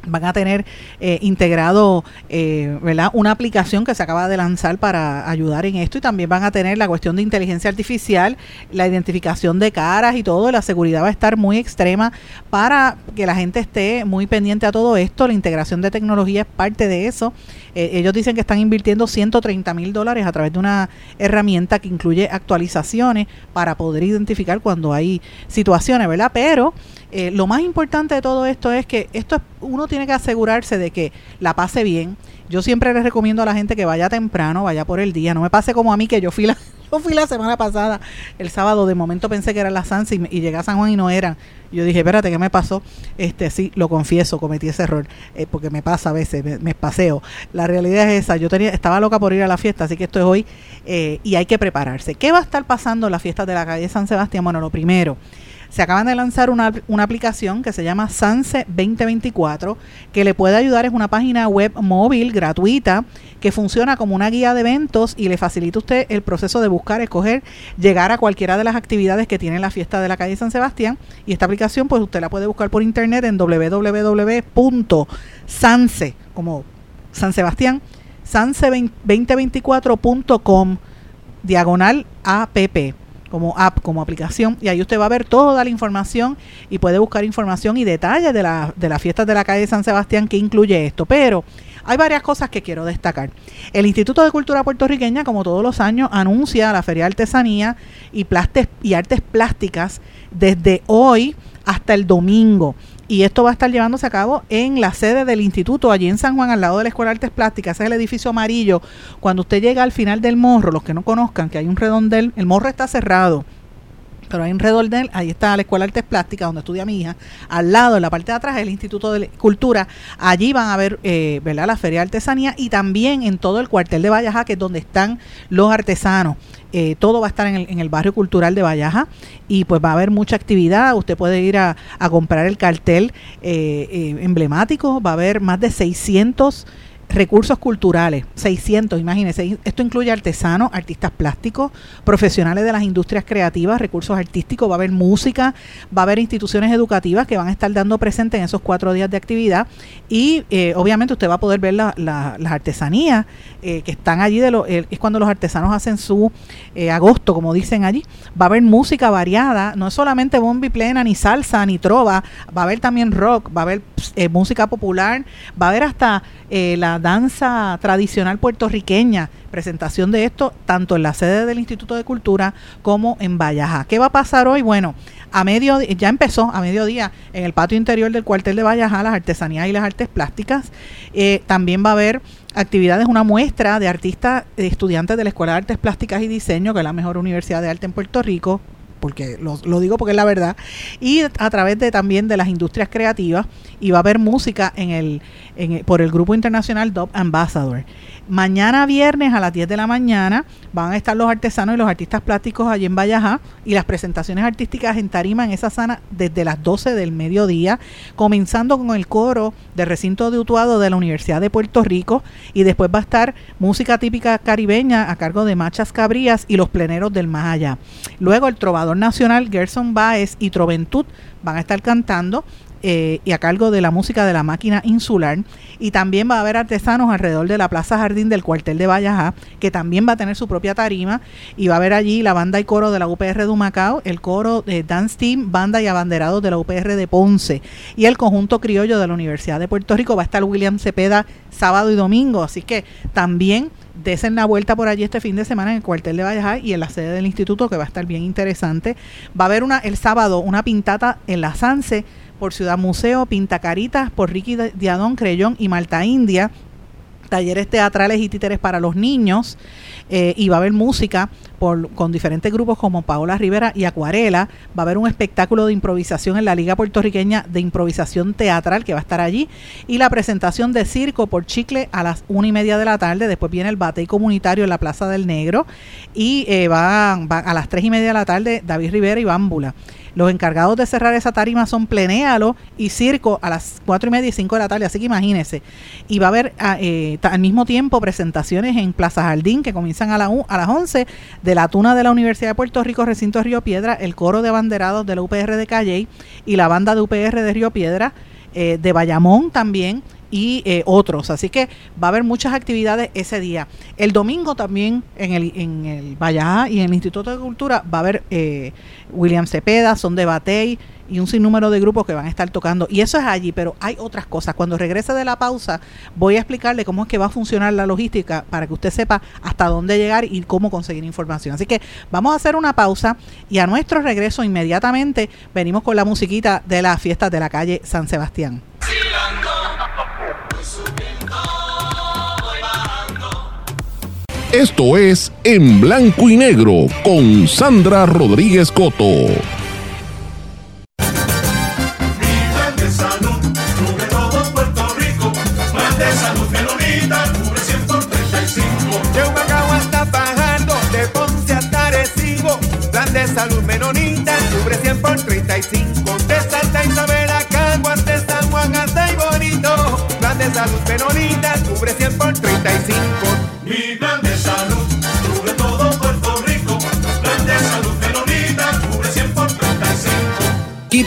van a tener eh, integrado eh, ¿verdad? una aplicación que se acaba de lanzar para ayudar en esto y también van a tener la cuestión de inteligencia artificial, la identificación de caras y todo, la seguridad va a estar muy extrema para que la gente esté muy pendiente a todo esto, la integración de tecnología es parte de eso. Eh, ellos dicen que están invirtiendo 130 mil dólares a través de una herramienta que incluye actualizaciones para poder identificar cuando hay situaciones, ¿verdad? Pero eh, lo más importante de todo esto es que esto uno tiene que asegurarse de que la pase bien. Yo siempre les recomiendo a la gente que vaya temprano, vaya por el día. No me pase como a mí que yo fui la, Fui la semana pasada, el sábado, de momento pensé que era la Sanse y, llegué a San Juan y no eran. Yo dije, espérate, ¿qué me pasó? Este, sí, lo confieso, cometí ese error, eh, porque me pasa a veces, me, paseo. La realidad es esa, yo tenía, estaba loca por ir a la fiesta, así que esto es hoy eh, y hay que prepararse. ¿Qué va a estar pasando en la fiesta de la calle San Sebastián? Bueno, lo primero, se acaban de lanzar una, aplicación que se llama Sanse 2024, que le puede ayudar, es una página web móvil gratuita que funciona como una guía de eventos y le facilita a usted el proceso de buscar, escoger, llegar a cualquiera de las actividades que tiene la fiesta de la calle San Sebastián. Y esta aplicación, pues usted la puede buscar por internet en www.sanse, como San Sebastián, sanse2024.com, diagonal app como app, como aplicación, y ahí usted va a ver toda la información y puede buscar información y detalles de, la, de las fiestas de la calle San Sebastián que incluye esto. Pero hay varias cosas que quiero destacar. El Instituto de Cultura Puertorriqueña, como todos los años, anuncia la Feria de Artesanía y, y Artes Plásticas desde hoy hasta el domingo y esto va a estar llevándose a cabo en la sede del instituto, allí en San Juan, al lado de la Escuela de Artes Plásticas, ese es el edificio amarillo. Cuando usted llega al final del morro, los que no conozcan que hay un redondel, el morro está cerrado, pero hay un redondel, ahí está la Escuela de Artes Plásticas, donde estudia mi hija, al lado, en la parte de atrás, el Instituto de Cultura, allí van a ver, eh, ¿verdad?, la Feria de Artesanía y también en todo el cuartel de Valleja, que es donde están los artesanos. Eh, todo va a estar en el, en el, barrio cultural de Vallaja y pues va a haber mucha actividad. Usted puede ir a, comprar el cartel eh, emblemático, va a haber más de 600 recursos culturales, 600, imagínense, esto incluye artesanos, artistas plásticos, profesionales de las industrias creativas, recursos artísticos, va a haber música, va a haber instituciones educativas que van a estar dando presente en esos cuatro días de actividad y eh, obviamente usted va a poder ver las artesanías eh, que están allí, de lo, es cuando los artesanos hacen su eh, agosto, como dicen allí, va a haber música variada, no es solamente bombi plena, ni salsa, ni trova, va a haber también rock, va a haber música popular, va a haber hasta la danza tradicional puertorriqueña, presentación de esto tanto en la sede del Instituto de Cultura como en Vallaja. ¿Qué va a pasar hoy? Bueno, a medio ya empezó a mediodía en el patio interior del cuartel de Vallaja las artesanías y las artes plásticas. Eh, también va a haber actividades, una muestra de artistas, estudiantes de la Escuela de Artes Plásticas y Diseño, que es la mejor universidad de arte en Puerto Rico, porque lo, digo porque es la verdad, y a través de también de las industrias creativas, y va a haber música en el, por el grupo internacional Dub Ambassador. Mañana viernes a las 10 de la mañana van a estar los artesanos y los artistas plásticos allí en Vallajá y las presentaciones artísticas en Tarima en esa zona desde las 12 del mediodía, comenzando con el coro del recinto de Utuado de la Universidad de Puerto Rico y después va a estar música típica caribeña a cargo de Machas Cabrías y los pleneros del más allá. Luego el trovador nacional Gerson Baez y Troventud van a estar cantando eh, y a cargo de la música de la máquina insular. Y también va a haber artesanos alrededor de la Plaza Jardín del cuartel de Vallajá, que también va a tener su propia tarima. Y va a haber allí la banda y coro de la UPR de Humacao, el coro de Dance Team, banda y abanderados de la UPR de Ponce. Y el conjunto criollo de la Universidad de Puerto Rico. Va a estar William Cepeda sábado y domingo. Así que también desen la vuelta por allí este fin de semana en el cuartel de Vallajá y en la sede del instituto que va a estar bien interesante. Va a haber una el sábado una pintata en la Sanse por Ciudad Museo, Pinta Caritas por Ricky Diadón, Creyón y Malta India, talleres teatrales y títeres para los niños eh, y va a haber música por, con diferentes grupos como Paola Rivera y Acuarela. Va a haber un espectáculo de improvisación en la Liga Puertorriqueña de Improvisación Teatral que va a estar allí y la presentación de circo por Chicle a las una y media de la tarde. Después viene el batey comunitario en la Plaza del Negro y eh, va, va, a las tres y media de la tarde David Rivera y Bámbula. Los encargados de cerrar esa tarima son Plenéalo y Circo a las cuatro y media y cinco de la tarde, así que imagínense. Y va a haber ah, eh, al mismo tiempo presentaciones en Plaza Jardín que comienzan a, la, a las 11 de la Tuna de la Universidad de Puerto Rico, Recinto Río Piedra, el coro de banderados de la UPR de Calley y la banda de UPR de Río Piedra, eh, de Bayamón también y eh, otros. Así que va a haber muchas actividades ese día. El domingo también en el, en el y en el Instituto de Cultura va a haber eh, William Cepeda, Son de Batey y un sinnúmero de grupos que van a estar tocando. Y eso es allí, pero hay otras cosas. Cuando regrese de la pausa voy a explicarle cómo es que va a funcionar la logística para que usted sepa hasta dónde llegar y cómo conseguir información. Así que vamos a hacer una pausa y a nuestro regreso inmediatamente venimos con la musiquita de las fiestas de la calle San Sebastián. Esto es En Blanco y Negro con Sandra Rodríguez Coto. Mi de salud cubre todo Puerto Rico. Plan de salud menonita cubre 100 por 35. De Humacao hasta Fajardo, de Ponce hasta Arecibo. Plan de salud menonita cubre 100 por 35. De Santa Isabel a Caguas, de San Juan hasta y Bonito. Plan de salud menonita cubre 100 por 35.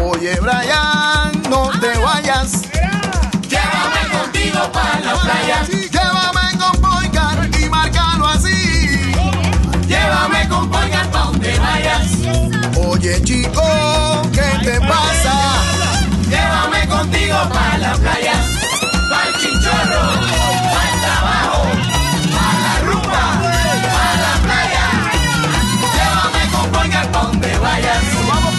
Oye, Brian, no te vayas. Llévame contigo para la playa. Llévame con Boycar y márcalo así. Llévame con Polgar pa' donde vayas. Oye, chico, ¿qué te pasa? Llévame contigo para la playa.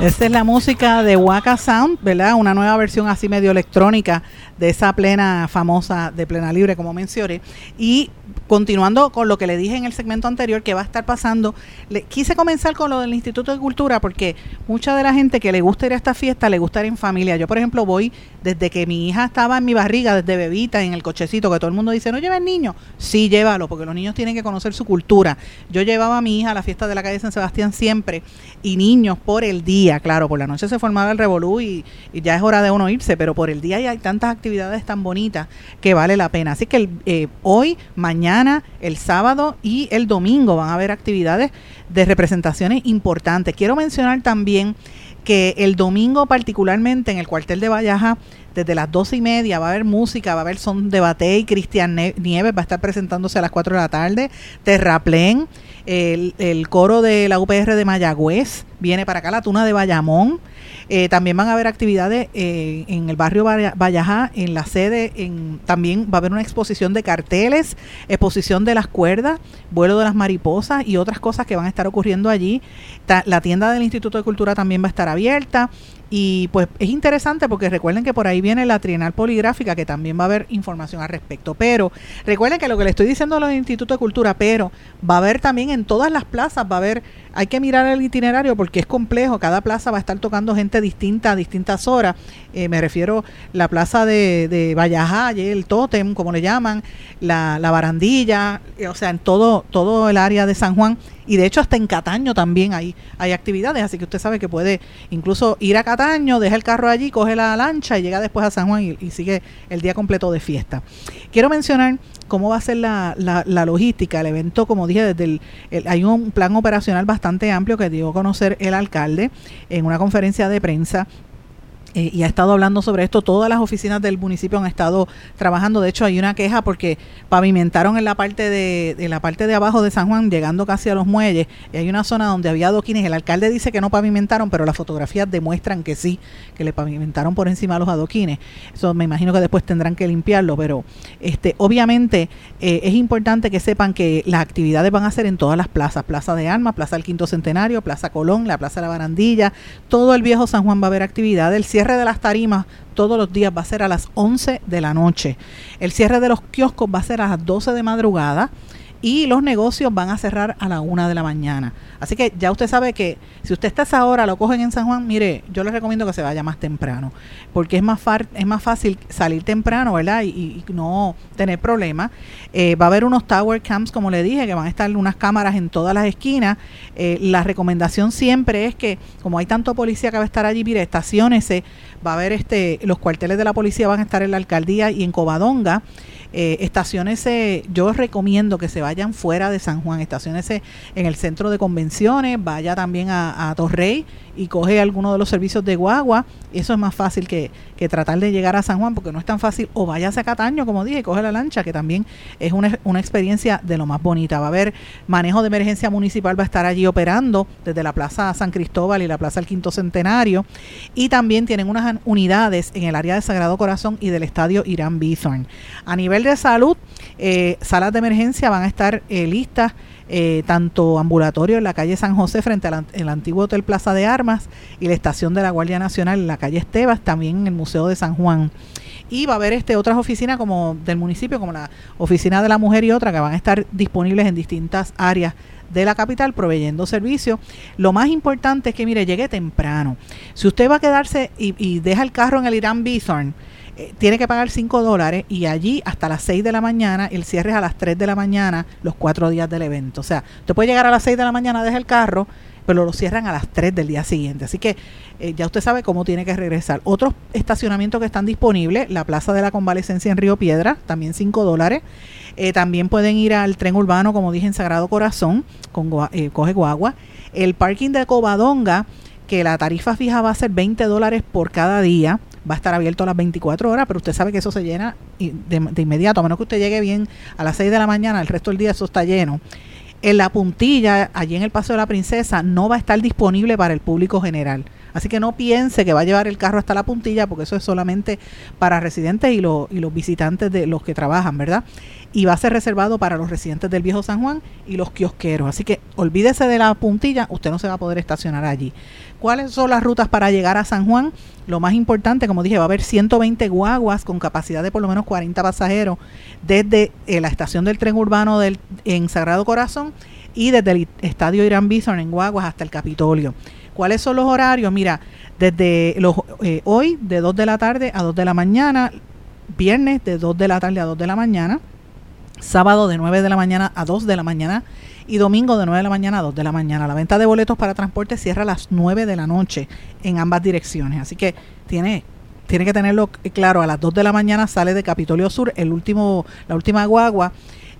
Esta es la música de Waka Sound, ¿verdad? Una nueva versión así medio electrónica de esa plena famosa de plena libre, como mencioné. Y continuando con lo que le dije en el segmento anterior, que va a estar pasando, le, quise comenzar con lo del Instituto de Cultura, porque mucha de la gente que le gusta ir a esta fiesta le gusta ir en familia. Yo, por ejemplo, voy desde que mi hija estaba en mi barriga, desde bebita, en el cochecito, que todo el mundo dice, no lleves niños. Sí, llévalo, porque los niños tienen que conocer su cultura. Yo llevaba a mi hija a la fiesta de la calle San Sebastián siempre, y niños por el día, claro, por la noche se formaba el revolú y, y ya es hora de uno irse, pero por el día ya hay tantas actividades tan bonitas que vale la pena. Así que el, eh, hoy, mañana, el sábado y el domingo van a haber actividades de representaciones importantes. Quiero mencionar también que el domingo particularmente en el cuartel de Vallaja desde las doce y media va a haber música, va a haber son de Bate y Cristian Nieves va a estar presentándose a las 4 de la tarde, Terraplén, el, el coro de la UPR de Mayagüez, viene para acá la tuna de Bayamón, eh, también van a haber actividades eh, en el barrio Valla- Vallajá, en la sede, en, también va a haber una exposición de carteles, exposición de las cuerdas, vuelo de las mariposas y otras cosas que van a estar ocurriendo allí. Ta- la tienda del Instituto de Cultura también va a estar abierta. Y pues es interesante porque recuerden que por ahí viene la Trienal Poligráfica, que también va a haber información al respecto. Pero recuerden que lo que le estoy diciendo a los institutos de cultura, pero va a haber también en todas las plazas, va a haber, hay que mirar el itinerario porque es complejo, cada plaza va a estar tocando gente distinta a distintas horas. Eh, me refiero la plaza de, de Vallajá, el Tótem, como le llaman, la, la barandilla, eh, o sea, en todo, todo el área de San Juan. Y de hecho hasta en Cataño también hay, hay actividades, así que usted sabe que puede incluso ir a Cataño, deja el carro allí, coge la lancha y llega después a San Juan y, sigue el día completo de fiesta. Quiero mencionar cómo va a ser la, la, la logística, el evento, como dije, desde el- hay un plan operacional bastante amplio que dio a conocer el alcalde en una conferencia de prensa eh, y ha estado hablando sobre esto. Todas las oficinas del municipio han estado trabajando. De hecho, hay una queja porque pavimentaron en la parte de, la parte de abajo de San Juan, llegando casi a los muelles. Y hay una zona donde había adoquines. El alcalde dice que no pavimentaron, pero las fotografías demuestran que sí, que le pavimentaron por encima los adoquines. Eso me imagino que después tendrán que limpiarlo, pero este, obviamente eh, es importante que sepan que las actividades van a ser en todas las plazas, Plaza de Armas, Plaza del Quinto Centenario, Plaza Colón, la Plaza de la Barandilla, todo el viejo San Juan va a haber actividad. El cierre de las tarimas todos los días va a ser a las 11 de la noche. El cierre de los kioscos va a ser a las 12 de madrugada y los negocios van a cerrar a la una de la mañana. Así que ya usted sabe que si usted está a esa hora, lo cogen en San Juan, mire, yo le recomiendo que se vaya más temprano, porque es más, far, es más fácil salir temprano, ¿verdad? Y, y- no tener problemas. Eh, va a haber unos tower cams, como le dije, que van a estar unas cámaras en todas las esquinas. Eh, la recomendación siempre es que, como hay tanto policía que va a estar allí, mire, estaciónese, va a haber este, los cuarteles de la policía van a estar en la alcaldía y en Covadonga. Eh, estaciones, yo recomiendo que se vayan fuera de San Juan, estaciones en el centro de convenciones, vaya también a, a Torrey y coge alguno de los servicios de guagua. Eso es más fácil que, que tratar de llegar a San Juan porque no es tan fácil. O váyase a Cataño, como dije, y coge la lancha, que también es una, una experiencia de lo más bonita. Va a haber manejo de emergencia municipal, va a estar allí operando desde la Plaza San Cristóbal y la Plaza del Quinto Centenario. Y también tienen unas unidades en el área de Sagrado Corazón y del Estadio Irán Bithorn. A nivel de salud, eh, salas de emergencia van a estar eh, listas eh, tanto ambulatorio en la calle San José frente al, antiguo Hotel Plaza de Armas y la estación de la Guardia Nacional en la calle Estebas, también en el Museo de San Juan. Y va a haber este otras oficinas como del municipio, como la Oficina de la Mujer y otra, que van a estar disponibles en distintas áreas de la capital proveyendo servicio. Lo más importante es que, mire, llegue temprano. Si usted va a quedarse y, y deja el carro en el Irán Bithorn, eh, tiene que pagar 5 dólares y allí hasta las 6 de la mañana, el cierre es a las 3 de la mañana, los cuatro días del evento. O sea, usted puede llegar a las 6 de la mañana, deja el carro, pero lo cierran a las 3 del día siguiente. Así que eh, ya usted sabe cómo tiene que regresar. Otros estacionamientos que están disponibles, la Plaza de la Convalecencia en Río Piedra, también 5 dólares. Eh, también pueden ir al tren urbano, como dije, en Sagrado Corazón, con coge guagua. El parking de Covadonga, que la tarifa fija va a ser 20 dólares por cada día, va a estar abierto a las 24 horas, pero usted sabe que eso se llena de, de inmediato, a menos que usted llegue bien a las 6 de la mañana, el resto del día eso está lleno. En la puntilla, allí en el Paseo de la Princesa, no va a estar disponible para el público general. Así que no piense que va a llevar el carro hasta la puntilla, porque eso es solamente para residentes y, los y los visitantes de los que trabajan, ¿verdad? Y va a ser reservado para los residentes del Viejo San Juan y los kiosqueros. Así que olvídese de la puntilla, usted no se va a poder estacionar allí. ¿Cuáles son las rutas para llegar a San Juan? Lo más importante, como dije, va a haber 120 guaguas con capacidad de por lo menos 40 pasajeros desde eh, la estación del tren urbano del, en Sagrado Corazón y desde el estadio Irán Bison en Guaguas hasta el Capitolio. ¿Cuáles son los horarios? Mira, desde los, eh, hoy de 2 de la tarde a 2 de la mañana, viernes de 2 de la tarde a 2 de la mañana, sábado de 9 de la mañana a 2 de la mañana y domingo de 9 de la mañana a 2 de la mañana. La venta de boletos para transporte cierra a las 9 de la noche en ambas direcciones. Así que tiene tiene que tenerlo claro, a las 2 de la mañana sale de Capitolio Sur el último la última guagua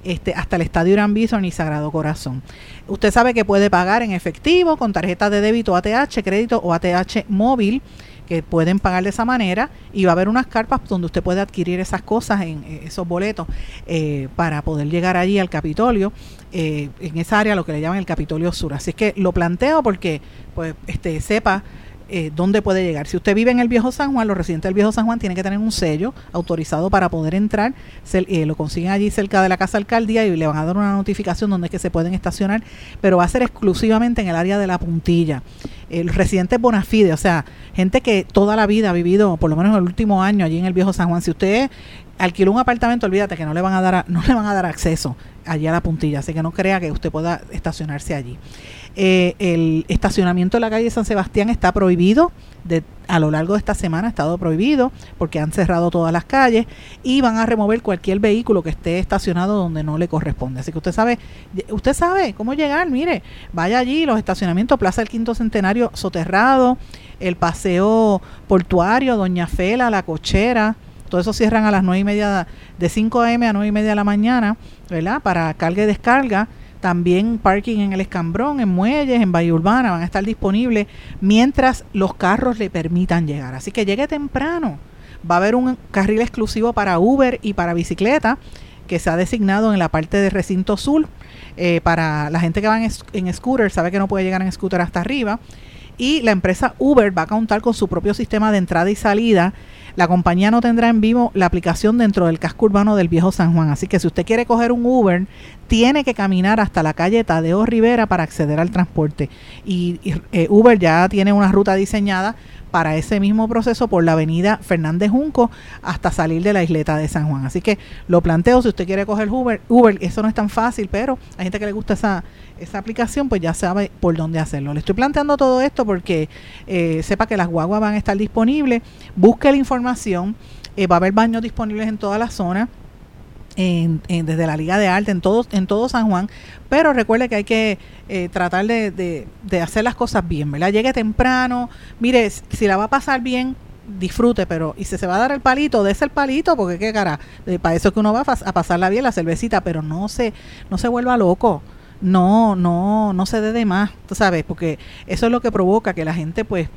este, hasta el Estadio Irán Bison y Sagrado Corazón. Usted sabe que puede pagar en efectivo, con tarjeta de débito ATH, crédito o ATH móvil, que pueden pagar de esa manera, y va a haber unas carpas donde usted puede adquirir esas cosas, en eh, esos boletos, eh, para poder llegar allí al Capitolio, eh, en esa área, lo que le llaman el Capitolio Sur. Así es que lo planteo porque pues este sepa eh, dónde puede llegar. Si usted vive en el Viejo San Juan, los residentes del Viejo San Juan tienen que tener un sello autorizado para poder entrar. Se, eh, lo consiguen allí cerca de la Casa Alcaldía y le van a dar una notificación donde es que se pueden estacionar, pero va a ser exclusivamente en el área de la puntilla. Eh, los residentes bona fide, o sea, gente que toda la vida ha vivido, por lo menos el último año allí en el Viejo San Juan. Si usted alquiló un apartamento, olvídate que no le van a dar a- [LAUGHS] no le van a dar acceso allí a la puntilla, así que no crea que usted pueda estacionarse allí. Eh, el estacionamiento en la calle San Sebastián está prohibido de, a lo largo de esta semana ha estado prohibido porque han cerrado todas las calles y van a remover cualquier vehículo que esté estacionado donde no le corresponde. Así que usted sabe, usted sabe cómo llegar, mire, vaya allí, los estacionamientos, Plaza del Quinto Centenario soterrado, el paseo portuario, Doña Fela, la cochera, todo eso cierran a las nueve y media, de 5 a.m. a 9 y media de la mañana, ¿verdad? Para carga y descarga. También parking en el Escambrón, en Muelles, en Valle Urbana van a estar disponibles mientras los carros le permitan llegar. Así que llegue temprano. Va a haber un carril exclusivo para Uber y para bicicleta que se ha designado en la parte de recinto sur eh, para la gente que va en, en scooter, sabe que no puede llegar en scooter hasta arriba. Y la empresa Uber va a contar con su propio sistema de entrada y salida la compañía no tendrá en vivo la aplicación dentro del casco urbano del viejo San Juan. Así que si usted quiere coger un Uber, tiene que caminar hasta la calle Tadeo Rivera para acceder al transporte. Y, y, eh, Uber ya tiene una ruta diseñada para ese mismo proceso por la avenida Fernández Junco hasta salir de la isleta de San Juan. Así que lo planteo, si usted quiere coger Uber, Uber, eso no es tan fácil, pero hay gente que le gusta esa, esa aplicación, pues ya sabe por dónde hacerlo. Le estoy planteando todo esto porque eh, sepa que las guaguas van a estar disponibles, busque la información, eh, va a haber baños disponibles en toda la zona en, en- desde la Liga de Arte, en todo, en todo San Juan, pero recuerde que hay que eh, tratar de, de- hacer las cosas bien, ¿verdad? Llegue temprano, mire, si la va a pasar bien, disfrute, pero y si se va a dar el palito, dése el palito, porque qué cara, eh, para eso es que uno va a, a pasarla bien la cervecita, pero no se, no se vuelva loco. No, no, no se dé de más, tú sabes, porque eso es lo que provoca que la gente, pues,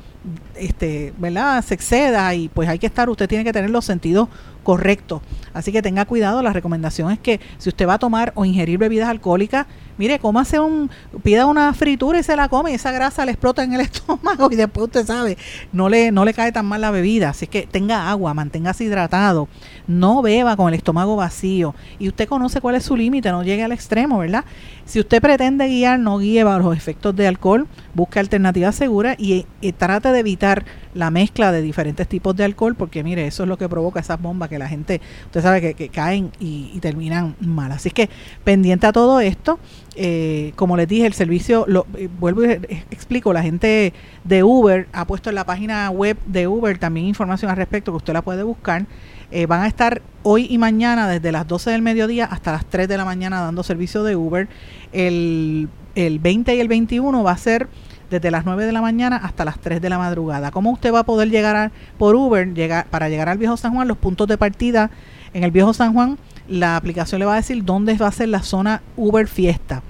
este, ¿verdad? Se exceda y pues hay que estar, usted tiene que tener los sentidos correctos. Así que tenga cuidado, la recomendación es que si usted va a tomar o ingerir bebidas alcohólicas, mire, cómase un, pida una fritura y se la come y esa grasa le explota en el [LAUGHS] estómago y después usted sabe, no le, no le cae tan mal la bebida. Así que tenga agua, manténgase hidratado, no beba con el estómago vacío y usted conoce cuál es su límite, no llegue al extremo, ¿verdad? Si usted pretende guiar, no guíe bajo los efectos de alcohol, busque alternativas seguras y, y trate de evitar la mezcla de diferentes tipos de alcohol, porque mire, eso es lo que provoca esas bombas que la gente, usted sabe que, que caen y, terminan mal. Así que pendiente a todo esto, eh, como les dije, el servicio, lo, eh, vuelvo y explico, la gente de Uber ha puesto en la página web de Uber también información al respecto que usted la puede buscar. Eh, van a estar hoy y mañana desde las 12 del mediodía hasta las 3 de la mañana dando servicio de Uber. El, el 20 y el 21 va a ser desde las 9 de la mañana hasta las 3 de la madrugada. ¿Cómo usted va a poder llegar a- por Uber llegar, para llegar al Viejo San Juan? Los puntos de partida en el Viejo San Juan, la aplicación le va a decir dónde va a ser la zona Uber Fiesta.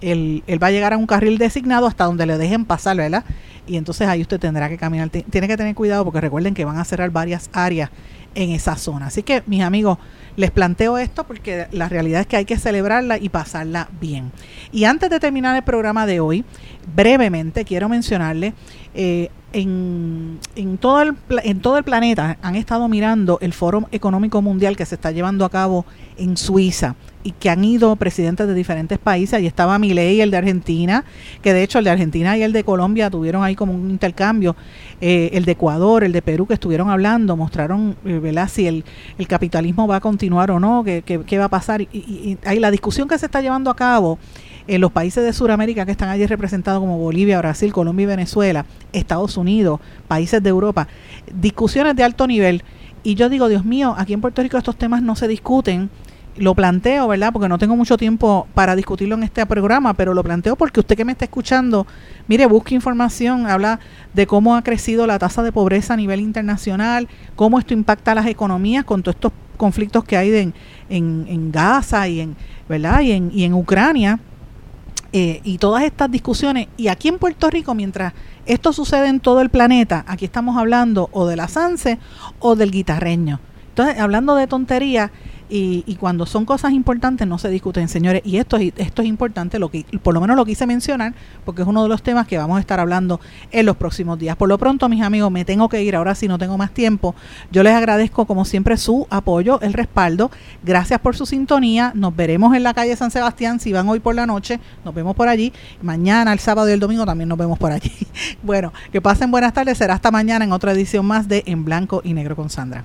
Él, él va a llegar a un carril designado hasta donde le dejen pasar, ¿verdad? Y entonces ahí usted tendrá que caminar. Ti- Tiene que tener cuidado porque recuerden que van a cerrar varias áreas en esa zona. Así que, mis amigos, les planteo esto porque la realidad es que hay que celebrarla y pasarla bien. Y antes de terminar el programa de hoy, brevemente quiero mencionarle, eh, en, en, todo el, en todo el planeta han estado mirando el Foro Económico Mundial que se está llevando a cabo en Suiza y que han ido presidentes de diferentes países. Ahí estaba Milei, el de Argentina, que de hecho el de Argentina y el de Colombia tuvieron ahí como un intercambio. Eh, el de Ecuador, el de Perú, que estuvieron hablando, mostraron eh, ¿verdad? si el, el capitalismo va a continuar o no, qué, qué- qué va a pasar. Y, y- y ahí la discusión que se está llevando a cabo en los países de Sudamérica que están allí representados como Bolivia, Brasil, Colombia y Venezuela, Estados Unidos, países de Europa, discusiones de alto nivel. Y yo digo, Dios mío, aquí en Puerto Rico estos temas no se discuten. Lo planteo, ¿verdad? Porque no tengo mucho tiempo para discutirlo en este programa, pero lo planteo porque usted que me está escuchando, mire, busque información, habla de cómo ha crecido la tasa de pobreza a nivel internacional, cómo esto impacta a las economías con todos estos conflictos que hay de- en, en, Gaza y en, ¿verdad? Y en, y en Ucrania eh, y todas estas discusiones. Y aquí en Puerto Rico, mientras esto sucede en todo el planeta, aquí estamos hablando o de la SANSE o del guitarreño. Entonces, hablando de tonterías, y, y cuando son cosas importantes no se discuten, señores. Y esto, es- esto es importante, lo que por lo menos lo quise mencionar, porque es uno de los temas que vamos a estar hablando en los próximos días. Por lo pronto, mis amigos, me tengo que ir. Ahora sí no tengo más tiempo. Yo les agradezco, como siempre, su apoyo, el respaldo. Gracias por su sintonía. Nos veremos en la calle San Sebastián. Si van hoy por la noche, nos vemos por allí. Mañana, el sábado y el domingo también nos vemos por allí. [LAUGHS] Bueno, que pasen buenas tardes. Será hasta mañana en otra edición más de En Blanco y Negro con Sandra.